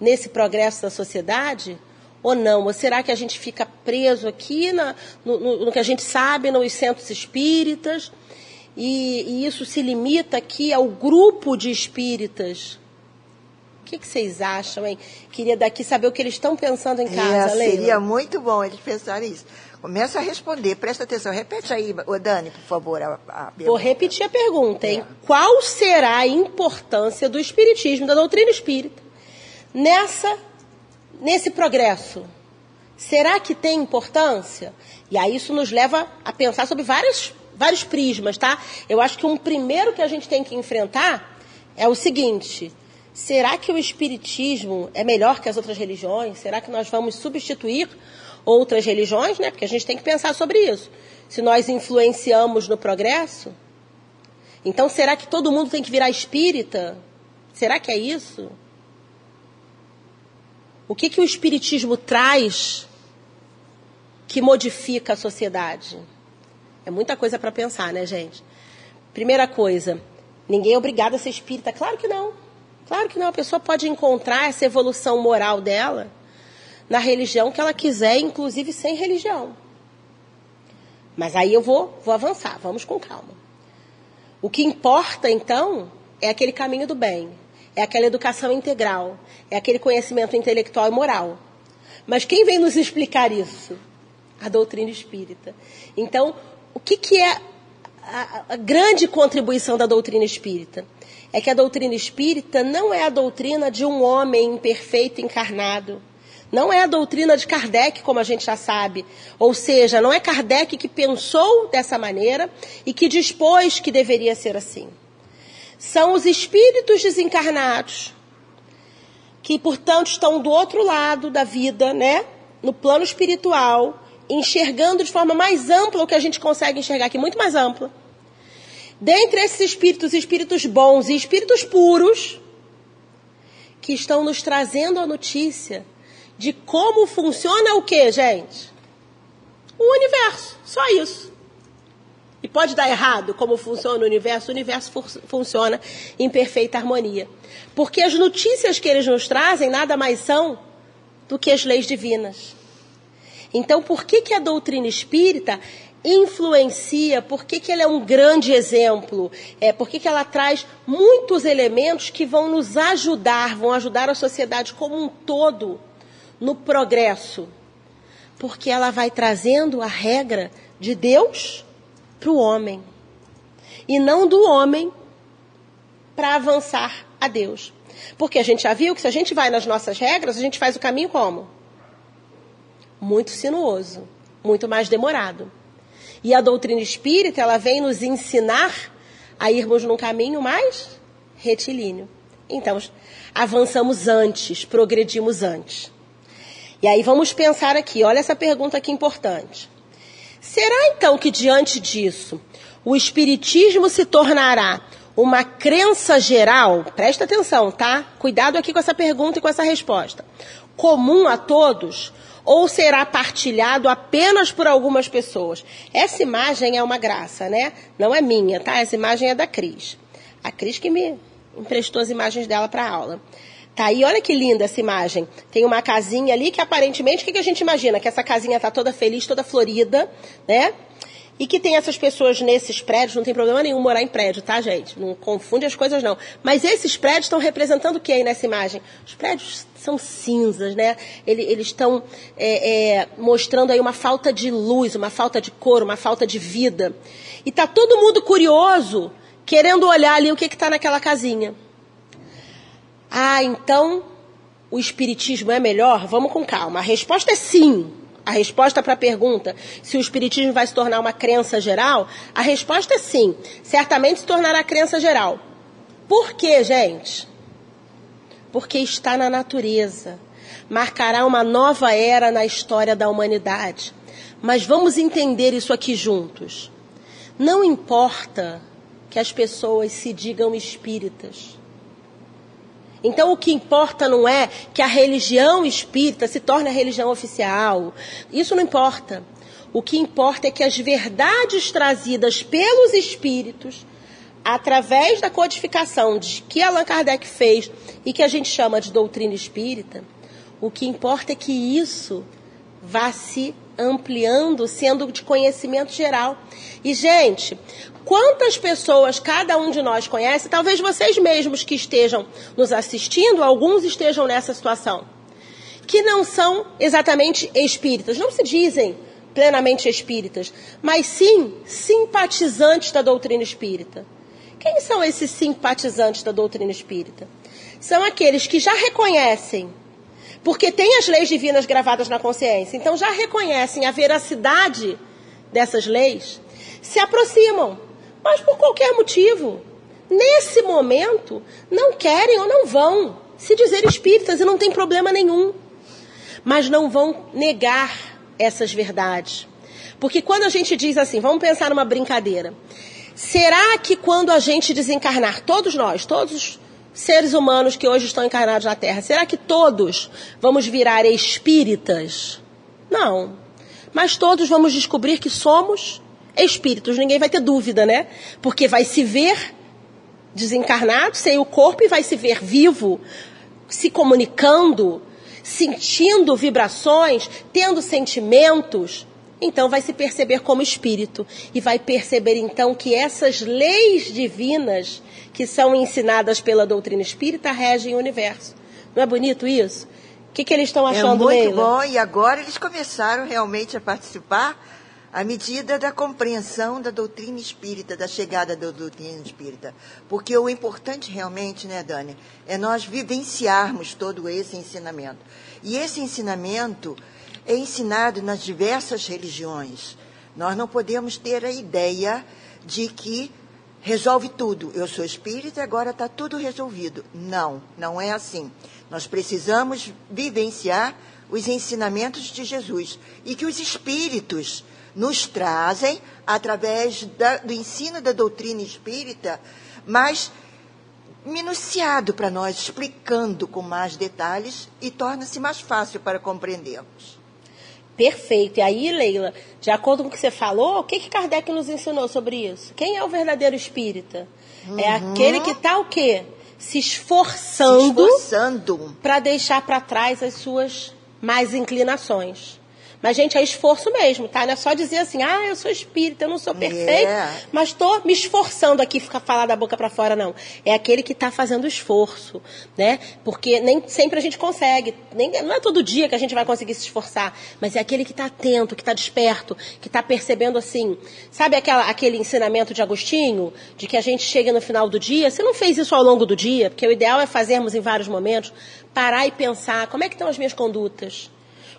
nesse progresso da sociedade? Ou não? Ou será que a gente fica preso aqui na, no, no, no que a gente sabe nos centros espíritas? E, e isso se limita aqui ao grupo de espíritas que, que vocês acham, hein? Queria daqui saber o que eles estão pensando em casa, é, Leila. Seria muito bom eles pensarem isso. Começa a responder, presta atenção. Repete aí, Dani, por favor, a, a Vou repetir a pergunta, hein? É. Qual será a importância do Espiritismo, da doutrina espírita, nessa, nesse progresso? Será que tem importância? E aí isso nos leva a pensar sobre várias, vários prismas, tá? Eu acho que um primeiro que a gente tem que enfrentar é o seguinte: será que o Espiritismo é melhor que as outras religiões? Será que nós vamos substituir outras religiões, né? Porque a gente tem que pensar sobre isso. Se nós influenciamos no progresso, então será que todo mundo tem que virar espírita? Será que é isso? O que, que o espiritismo traz que modifica a sociedade? É muita coisa para pensar, né, gente? Primeira coisa, ninguém é obrigado a ser espírita. Claro que não. Claro que não. A pessoa pode encontrar essa evolução moral dela na religião que ela quiser, inclusive sem religião. Mas aí eu vou, vou avançar, vamos com calma. O que importa, então, é aquele caminho do bem, é aquela educação integral, é aquele conhecimento intelectual e moral. Mas quem vem nos explicar isso? A doutrina espírita. Então, o que, que é a, a grande contribuição da doutrina espírita? É que a doutrina espírita não é a doutrina de um homem imperfeito encarnado não é a doutrina de Kardec, como a gente já sabe. Ou seja, não é Kardec que pensou dessa maneira e que dispôs que deveria ser assim. São os espíritos desencarnados, que, portanto, estão do outro lado da vida, né? No plano espiritual, enxergando de forma mais ampla o que a gente consegue enxergar aqui, muito mais ampla. Dentre esses espíritos, espíritos bons e espíritos puros, que estão nos trazendo a notícia de como funciona o que, gente? O universo, só isso. E pode dar errado como funciona o universo, o universo fu funciona em perfeita harmonia. Porque as notícias que eles nos trazem nada mais são do que as leis divinas. Então, por que, que a doutrina espírita influencia, por que, que ela é um grande exemplo, é, por que, que ela traz muitos elementos que vão nos ajudar, vão ajudar a sociedade como um todo no progresso, porque ela vai trazendo a regra de Deus para o homem e não do homem para avançar a Deus. Porque a gente já viu que se a gente vai nas nossas regras, a gente faz o caminho como? Muito sinuoso, muito mais demorado. E a doutrina espírita, ela vem nos ensinar a irmos num caminho mais retilíneo. Então, avançamos antes, progredimos antes. E aí vamos pensar aqui, olha essa pergunta aqui importante. Será então que diante disso o espiritismo se tornará uma crença geral? Presta atenção, tá? Cuidado aqui com essa pergunta e com essa resposta. Comum a todos ou será partilhado apenas por algumas pessoas? Essa imagem é uma graça, né? Não é minha, tá? Essa imagem é da Cris. A Cris que me emprestou as imagens dela para aula. Tá aí, olha que linda essa imagem. Tem uma casinha ali que aparentemente, o que, que a gente imagina? Que essa casinha tá toda feliz, toda florida, né? E que tem essas pessoas nesses prédios, não tem problema nenhum morar em prédio, tá, gente? Não confunde as coisas, não. Mas esses prédios estão representando o que aí nessa imagem? Os prédios são cinzas, né? Eles estão é, é, mostrando aí uma falta de luz, uma falta de cor, uma falta de vida. E tá todo mundo curioso, querendo olhar ali o que está naquela casinha. Ah, então o espiritismo é melhor? Vamos com calma. A resposta é sim. A resposta para a pergunta se o espiritismo vai se tornar uma crença geral, a resposta é sim. Certamente se tornará crença geral. Por quê, gente? Porque está na natureza. Marcará uma nova era na história da humanidade. Mas vamos entender isso aqui juntos. Não importa que as pessoas se digam espíritas. Então, o que importa não é que a religião espírita se torne a religião oficial. Isso não importa. O que importa é que as verdades trazidas pelos espíritos, através da codificação de que Allan Kardec fez e que a gente chama de doutrina espírita, o que importa é que isso vá se ampliando, sendo de conhecimento geral. E, gente, quantas pessoas cada um de nós conhece, talvez vocês mesmos que estejam nos assistindo, alguns estejam nessa situação, que não são exatamente espíritas, não se dizem plenamente espíritas, mas sim simpatizantes da doutrina espírita. Quem são esses simpatizantes da doutrina espírita? São aqueles que já reconhecem porque tem as leis divinas gravadas na consciência. Então já reconhecem a veracidade dessas leis, se aproximam, mas por qualquer motivo, nesse momento, não querem ou não vão se dizer espíritas e não tem problema nenhum. Mas não vão negar essas verdades. Porque quando a gente diz assim, vamos pensar numa brincadeira. Será que quando a gente desencarnar, todos nós, todos seres humanos que hoje estão encarnados na Terra, será que todos vamos virar espíritas? Não. Mas todos vamos descobrir que somos espíritos. Ninguém vai ter dúvida, né? Porque vai se ver desencarnado, sem o corpo, e vai se ver vivo, se comunicando, sentindo vibrações, tendo sentimentos. Então vai se perceber como espírito e vai perceber então que essas leis divinas que são ensinadas pela doutrina espírita regem o universo. Não é bonito isso? O que, que eles estão é achando, É muito Leila? bom, e agora eles começaram realmente a participar à medida da compreensão da doutrina espírita, da chegada da doutrina espírita. Porque o importante realmente, né, Dani, é nós vivenciarmos todo esse ensinamento. E esse ensinamento é ensinado nas diversas religiões. Nós não podemos ter a ideia de que resolve tudo. Eu sou espírita e agora está tudo resolvido. Não, não é assim. Nós precisamos vivenciar os ensinamentos de Jesus e que os espíritos nos trazem através da, do ensino da doutrina espírita, mas minuciado para nós, explicando com mais detalhes e torna-se mais fácil para compreendermos. Perfeito. E aí, Leila, de acordo com o que você falou, o que, que Kardec nos ensinou sobre isso? Quem é o verdadeiro espírita? É uhum. É aquele que está o quê? Se esforçando, Se esforçando. para deixar para trás as suas mais inclinações. Mas, gente, é esforço mesmo, tá? Não é só dizer assim, ah, eu sou espírita, eu não sou perfeito, yeah. É. mas estou me esforçando aqui, ficar falar da boca para fora, não. É aquele que está fazendo esforço, né? Porque nem sempre a gente consegue, nem, não é todo dia que a gente vai conseguir se esforçar, mas é aquele que está atento, que está desperto, que está percebendo assim. Sabe aquela, aquele ensinamento de Agostinho, de que a gente chega no final do dia, você não fez isso ao longo do dia, porque o ideal é fazermos em vários momentos, parar e pensar, como é que estão as minhas condutas?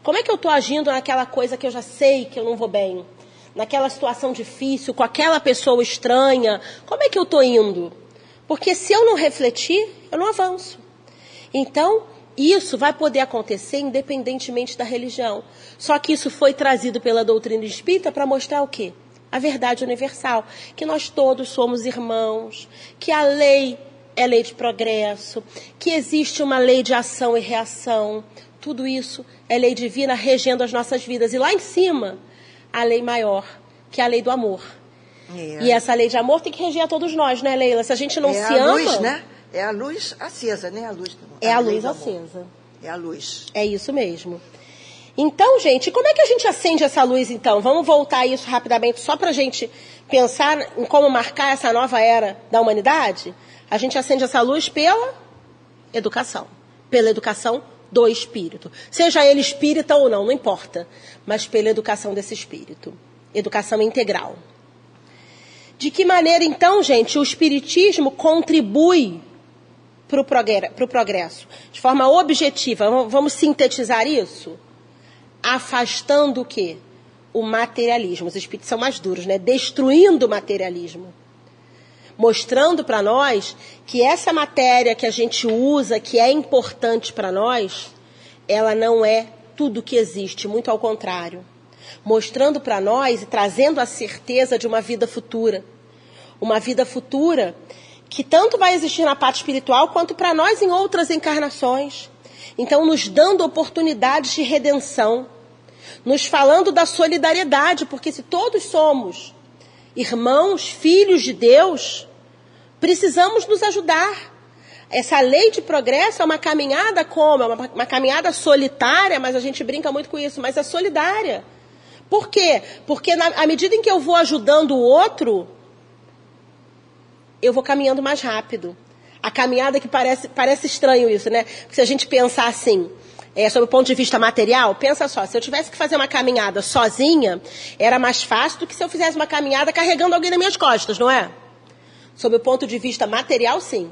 Como é que eu estou agindo naquela coisa que eu já sei que eu não vou bem? Naquela situação difícil, com aquela pessoa estranha? Como é que eu estou indo? Porque se eu não refletir, eu não avanço. Então, isso vai poder acontecer independentemente da religião. Só que isso foi trazido pela doutrina espírita para mostrar o quê? A verdade universal, que nós todos somos irmãos, que a lei é lei de progresso, que existe uma lei de ação e reação. Tudo isso é lei divina regendo as nossas vidas. E lá em cima, a lei maior, que é a lei do amor. É. E essa lei de amor tem que reger a todos nós, né, Leila? Se a gente não é se ama. Luz, né? É a luz acesa, né? A luz do É a, a luz acesa. É a luz. É isso mesmo. Então, gente, como é que a gente acende essa luz, então? Vamos voltar a isso rapidamente, só para a gente pensar em como marcar essa nova era da humanidade? A gente acende essa luz pela educação. Pela educação do espírito. Seja ele espírita ou não, não importa. Mas pela educação desse espírito. Educação integral. De que maneira, então, gente, o espiritismo contribui para o progresso? De forma objetiva, vamos sintetizar isso? Afastando o quê? O materialismo. Os espíritos são mais duros, né? Destruindo o materialismo mostrando para nós que essa matéria que a gente usa, que é importante para nós, ela não é tudo que existe, muito ao contrário. Mostrando para nós e trazendo a certeza de uma vida futura. Uma vida futura que tanto vai existir na parte espiritual quanto para nós em outras encarnações. Então, nos dando oportunidades de redenção, nos falando da solidariedade, porque se todos somos irmãos, filhos de Deus, Precisamos nos ajudar Essa lei de progresso é uma caminhada como? É uma, uma caminhada solitária, mas a gente brinca muito com isso, mas é solidária. Por quê? Porque na, à medida em que eu vou ajudando o outro, eu vou caminhando mais rápido. A caminhada que parece, parece estranho isso, né? Porque se a gente pensar assim, é, sob o ponto de vista material, pensa só, se eu tivesse que fazer uma caminhada sozinha, era mais fácil do que se eu fizesse uma caminhada carregando alguém nas minhas costas, não é? Sob o ponto de vista material, sim.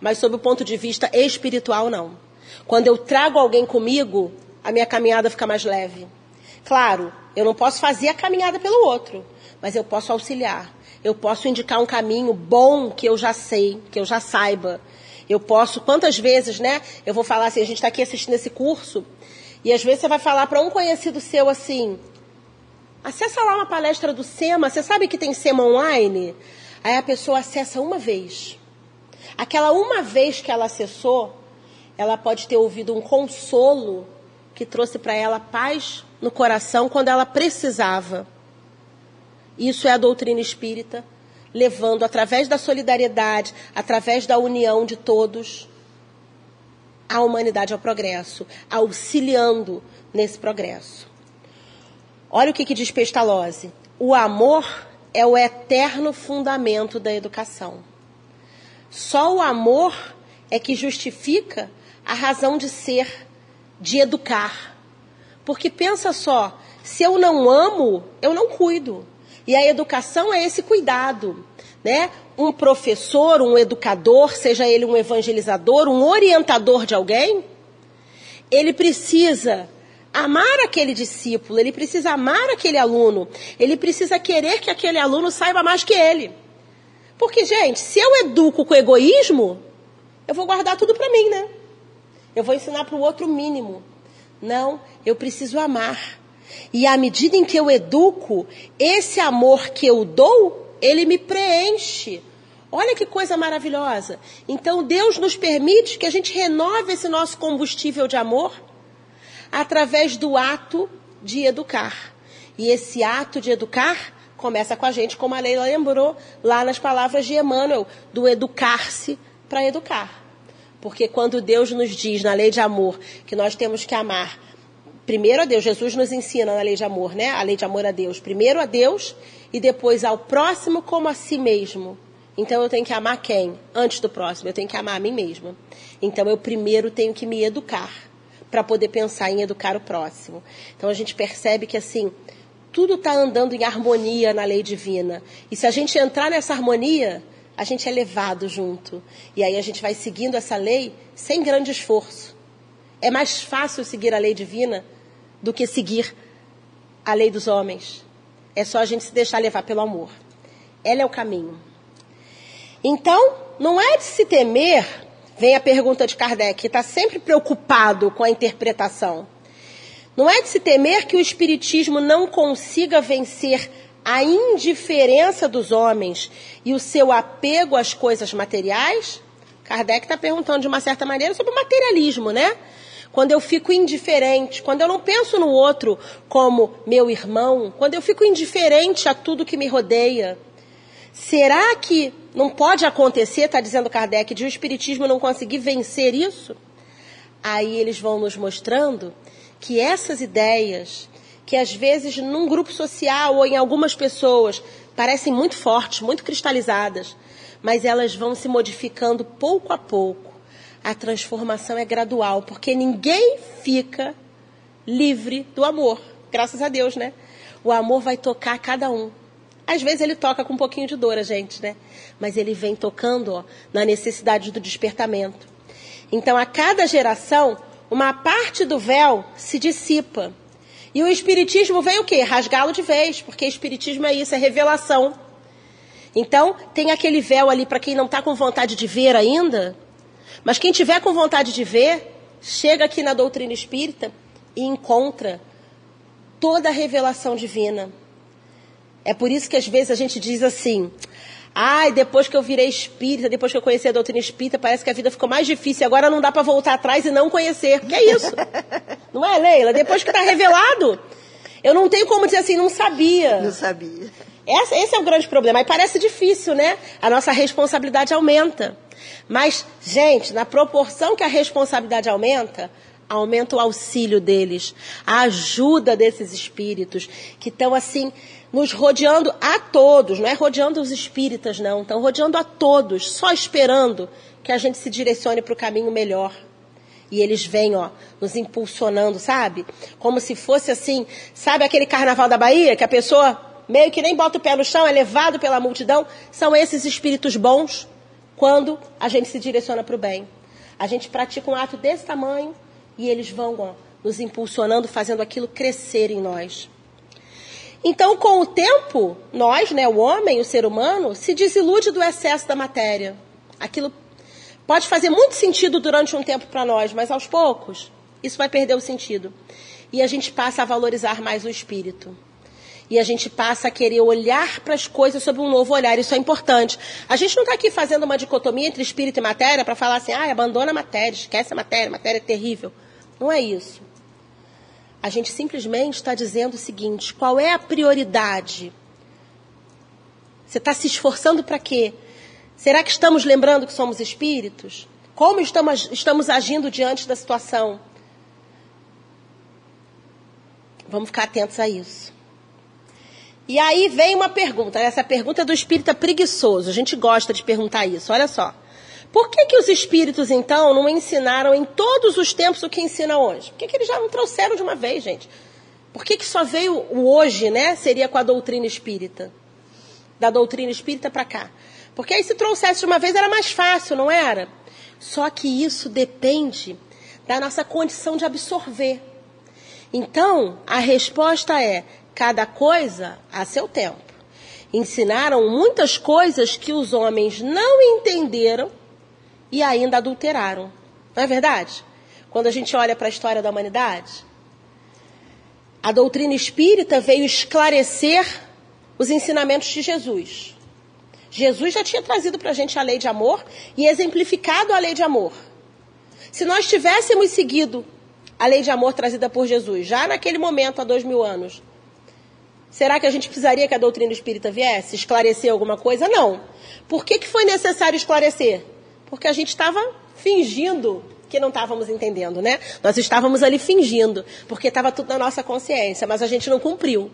Mas sob o ponto de vista espiritual, não. Quando eu trago alguém comigo, a minha caminhada fica mais leve. Claro, eu não posso fazer a caminhada pelo outro, mas eu posso auxiliar. Eu posso indicar um caminho bom que eu já sei, que eu já saiba. Eu posso, quantas vezes, né? Eu vou falar assim, a gente está aqui assistindo esse curso, e às vezes você vai falar para um conhecido seu assim: acessa lá uma palestra do SEMA, você sabe que tem SEMA online? Aí a pessoa acessa uma vez. Aquela uma vez que ela acessou, ela pode ter ouvido um consolo que trouxe para ela paz no coração quando ela precisava. Isso é a doutrina espírita, levando através da solidariedade, através da união de todos, a humanidade ao progresso, auxiliando nesse progresso. Olha o que, que diz Pestalozzi. O amor é o eterno fundamento da educação. Só o amor é que justifica a razão de ser, de educar. Porque pensa só, se eu não amo, eu não cuido. E a educação é esse cuidado, né? Um professor, um educador, seja ele um evangelizador, um orientador de alguém, ele precisa amar aquele discípulo, ele precisa amar aquele aluno, ele precisa querer que aquele aluno saiba mais que ele. Porque, gente, se eu educo com egoísmo, eu vou guardar tudo para mim, né? Eu vou ensinar para o outro o mínimo. Não, eu preciso amar. E à medida em que eu educo, esse amor que eu dou, ele me preenche. Olha que coisa maravilhosa. Então Deus nos permite que a gente renove esse nosso combustível de amor através do ato de educar. E esse ato de educar começa com a gente, como a Leila lembrou lá nas palavras de Emmanuel, do educar-se para educar. Porque quando Deus nos diz na lei de amor que nós temos que amar primeiro a Deus, Jesus nos ensina na lei de amor, né? A lei de amor a Deus. Primeiro a Deus e depois ao próximo como a si mesmo. Então eu tenho que amar quem? Antes do próximo, eu tenho que amar a mim mesma. Então eu primeiro tenho que me educar para poder pensar em educar o próximo. Então a gente percebe que assim, tudo está andando em harmonia na lei divina. E se a gente entrar nessa harmonia, a gente é levado junto. E aí a gente vai seguindo essa lei sem grande esforço. É mais fácil seguir a lei divina do que seguir a lei dos homens. É só a gente se deixar levar pelo amor. Ela é o caminho. Então, não é de se temer, vem a pergunta de Kardec, que está sempre preocupado com a interpretação. Não é de se temer que o Espiritismo não consiga vencer a indiferença dos homens e o seu apego às coisas materiais? Kardec está perguntando de uma certa maneira sobre o materialismo, né? Quando eu fico indiferente, quando eu não penso no outro como meu irmão, quando eu fico indiferente a tudo que me rodeia, será que não pode acontecer, está dizendo Kardec, de o Espiritismo não conseguir vencer isso? Aí eles vão nos mostrando que essas ideias, que às vezes num grupo social ou em algumas pessoas parecem muito fortes, muito cristalizadas, mas elas vão se modificando pouco a pouco. A transformação é gradual, porque ninguém fica livre do amor. Graças a Deus, né? O amor vai tocar cada um. Às vezes ele toca com um pouquinho de dor a gente, né? Mas ele vem tocando ó, na necessidade do despertamento. Então, a cada geração, uma parte do véu se dissipa. E o Espiritismo veio o quê? Rasgá-lo de vez, porque Espiritismo é isso, é revelação. Então, tem aquele véu ali para quem não está com vontade de ver ainda, mas quem tiver com vontade de ver, chega aqui na doutrina espírita e encontra toda a revelação divina. É por isso que às vezes a gente diz assim: Ai, depois que eu virei espírita, depois que eu conheci a doutrina espírita, parece que a vida ficou mais difícil. Agora não dá para voltar atrás e não conhecer. Que é isso? não é, Leila? Depois que está revelado, eu não tenho como dizer assim, não sabia. Não sabia. Esse, esse é o grande problema. Aí parece difícil, né? A nossa responsabilidade aumenta. Mas, gente, na proporção que a responsabilidade aumenta, aumenta o auxílio deles, a ajuda desses espíritos que estão assim nos rodeando a todos, não é rodeando os espíritas, não, estão rodeando a todos, só esperando que a gente se direcione para o caminho melhor. E eles vêm, ó, nos impulsionando, sabe? Como se fosse assim, sabe aquele carnaval da Bahia, que a pessoa meio que nem bota o pé no chão, é levado pela multidão? São esses espíritos bons quando a gente se direciona para o bem. A gente pratica um ato desse tamanho e eles vão, ó, nos impulsionando, fazendo aquilo crescer em nós. Então, com o tempo, nós, né, o homem, o ser humano, se desilude do excesso da matéria. Aquilo Pode fazer muito sentido durante um tempo para nós, mas aos poucos isso vai perder o sentido. E a gente passa a valorizar mais o espírito. E a gente passa a querer olhar para as coisas sob um novo olhar. Isso é importante. A gente não está aqui fazendo uma dicotomia entre espírito e matéria para falar assim, ah, abandona a matéria, esquece a matéria, a matéria é terrível. Não é isso. A gente simplesmente está dizendo o seguinte: qual é a prioridade? Você está se esforçando para quê? Será que estamos lembrando que somos espíritos? Como estamos, estamos agindo diante da situação? Vamos ficar atentos a isso. E aí vem uma pergunta. Essa pergunta é do espírita preguiçoso. A gente gosta de perguntar isso. Olha só. Por que, que os espíritos, então, não ensinaram em todos os tempos o que ensina hoje? Por que, que eles já não trouxeram de uma vez, gente? Por que, que só veio o hoje, né? Seria com a doutrina espírita. Da doutrina espírita para cá. Porque aí se trouxesse de uma vez era mais fácil, não era? Só que isso depende da nossa condição de absorver. Então, a resposta é: cada coisa a seu tempo. Ensinaram muitas coisas que os homens não entenderam e ainda adulteraram. Não é verdade? Quando a gente olha para a história da humanidade, a doutrina espírita veio esclarecer os ensinamentos de Jesus. Jesus já tinha trazido para a gente a lei de amor e exemplificado a lei de amor. Se nós tivéssemos seguido a lei de amor trazida por Jesus, já naquele momento, há dois mil anos, será que a gente precisaria que a doutrina espírita viesse esclarecer alguma coisa? Não. Por que, que foi necessário esclarecer? Porque a gente estava fingindo que não estávamos entendendo, né? Nós estávamos ali fingindo, porque estava tudo na nossa consciência, mas a gente não cumpriu.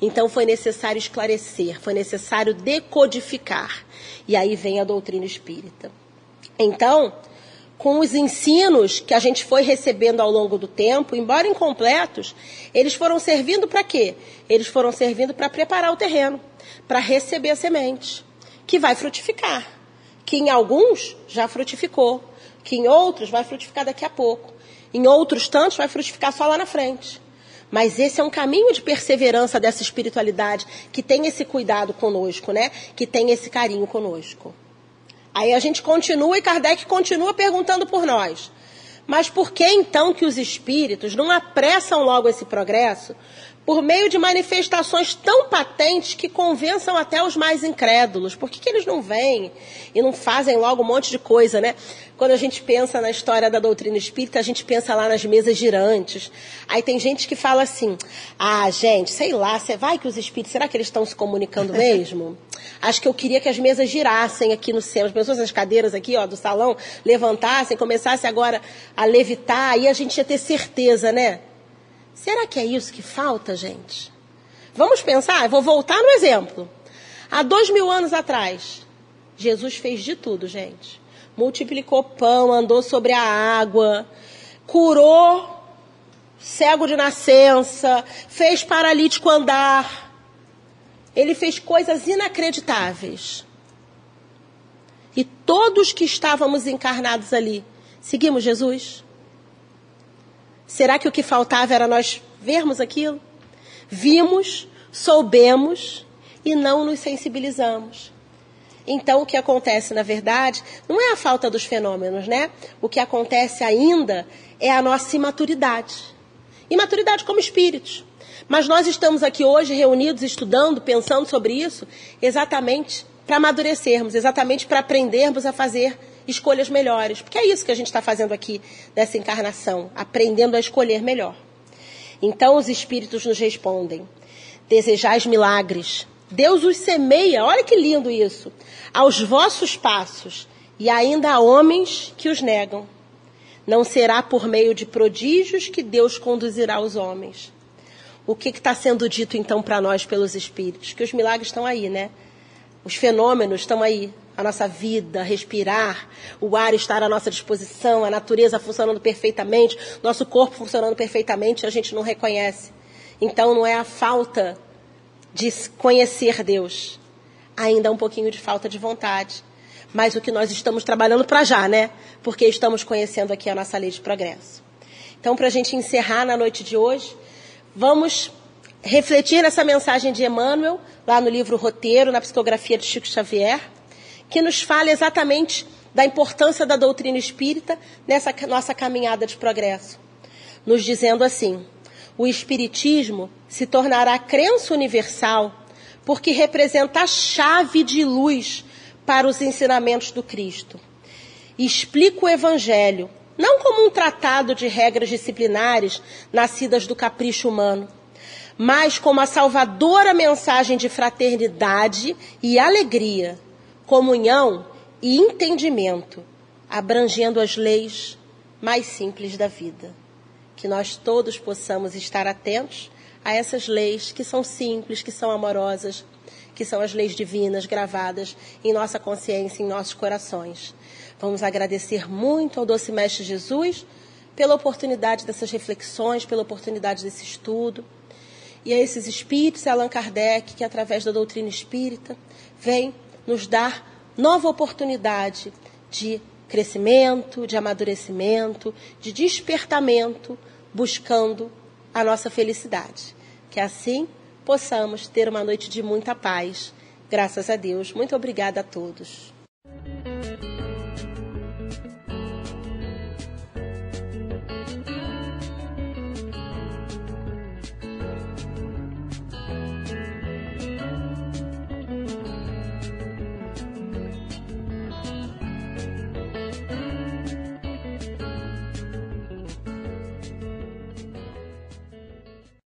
Então foi necessário esclarecer, foi necessário decodificar. E aí vem a doutrina espírita. Então, com os ensinos que a gente foi recebendo ao longo do tempo, embora incompletos, eles foram servindo para quê? Eles foram servindo para preparar o terreno, para receber a semente, que vai frutificar. Que em alguns já frutificou, que em outros vai frutificar daqui a pouco. Em outros tantos vai frutificar só lá na frente. Mas esse é um caminho de perseverança dessa espiritualidade que tem esse cuidado conosco, né? Que tem esse carinho conosco. Aí a gente continua e Kardec continua perguntando por nós. Mas por que então que os espíritos não apressam logo esse progresso por meio de manifestações tão patentes que convençam até os mais incrédulos. Por que, que eles não vêm e não fazem logo um monte de coisa, né? Quando a gente pensa na história da doutrina espírita, a gente pensa lá nas mesas girantes. Aí tem gente que fala assim: ah, gente, sei lá, você vai que os espíritos, será que eles estão se comunicando mesmo? Acho que eu queria que as mesas girassem aqui no céu, as pessoas, as cadeiras aqui, ó, do salão, levantassem, começassem agora a levitar, aí a gente ia ter certeza, né? Será que é isso que falta, gente? Vamos pensar, eu vou voltar no exemplo. Há dois mil anos atrás, Jesus fez de tudo, gente. Multiplicou pão, andou sobre a água, curou cego de nascença, fez paralítico andar. Ele fez coisas inacreditáveis. E todos que estávamos encarnados ali, seguimos Jesus? Será que o que faltava era nós vermos aquilo? Vimos, soubemos e não nos sensibilizamos. Então, o que acontece, na verdade, não é a falta dos fenômenos, né? O que acontece ainda é a nossa imaturidade. Imaturidade como espíritos. Mas nós estamos aqui hoje reunidos, estudando, pensando sobre isso, exatamente para amadurecermos, exatamente para aprendermos a fazer escolhas melhores. Porque é isso que a gente está fazendo aqui nessa encarnação, aprendendo a escolher melhor. Então os espíritos nos respondem: desejais milagres. Deus os semeia, olha que lindo isso, aos vossos passos, E ainda há homens que os negam. Não será por meio de prodígios que Deus conduzirá os homens. O que está sendo dito então para nós pelos Espíritos? Que os milagres estão aí, né? Os fenômenos estão aí. A nossa vida, respirar, o ar estar à nossa disposição, a natureza funcionando perfeitamente, nosso corpo funcionando perfeitamente, a gente não reconhece. Então não é a falta de conhecer Deus, ainda um pouquinho de falta de vontade. Mas o que nós estamos trabalhando para já, né? Porque estamos conhecendo aqui a nossa lei de progresso. Então, para a gente encerrar na noite de hoje, vamos refletir nessa mensagem de Emmanuel, lá no livro Roteiro, na psicografia de Chico Xavier, que nos fala exatamente da importância da doutrina espírita nessa nossa caminhada de progresso. Nos dizendo assim: o Espiritismo se tornará crença universal porque representa a chave de luz para os ensinamentos do Cristo. Explica o Evangelho, não como um tratado de regras disciplinares nascidas do capricho humano, mas como a salvadora mensagem de fraternidade e alegria, comunhão e entendimento, abrangendo as leis mais simples da vida. Que nós todos possamos estar atentos a essas leis que são simples, que são amorosas, que são as leis divinas gravadas em nossa consciência, em nossos corações. Vamos agradecer muito ao doce Mestre Jesus pela oportunidade dessas reflexões, pela oportunidade desse estudo e a esses espíritos, Allan Kardec, que através da doutrina espírita vem nos dar nova oportunidade de crescimento, de amadurecimento, de despertamento, buscando a nossa felicidade. Que assim possamos ter uma noite de muita paz. Graças a Deus. Muito obrigada a todos.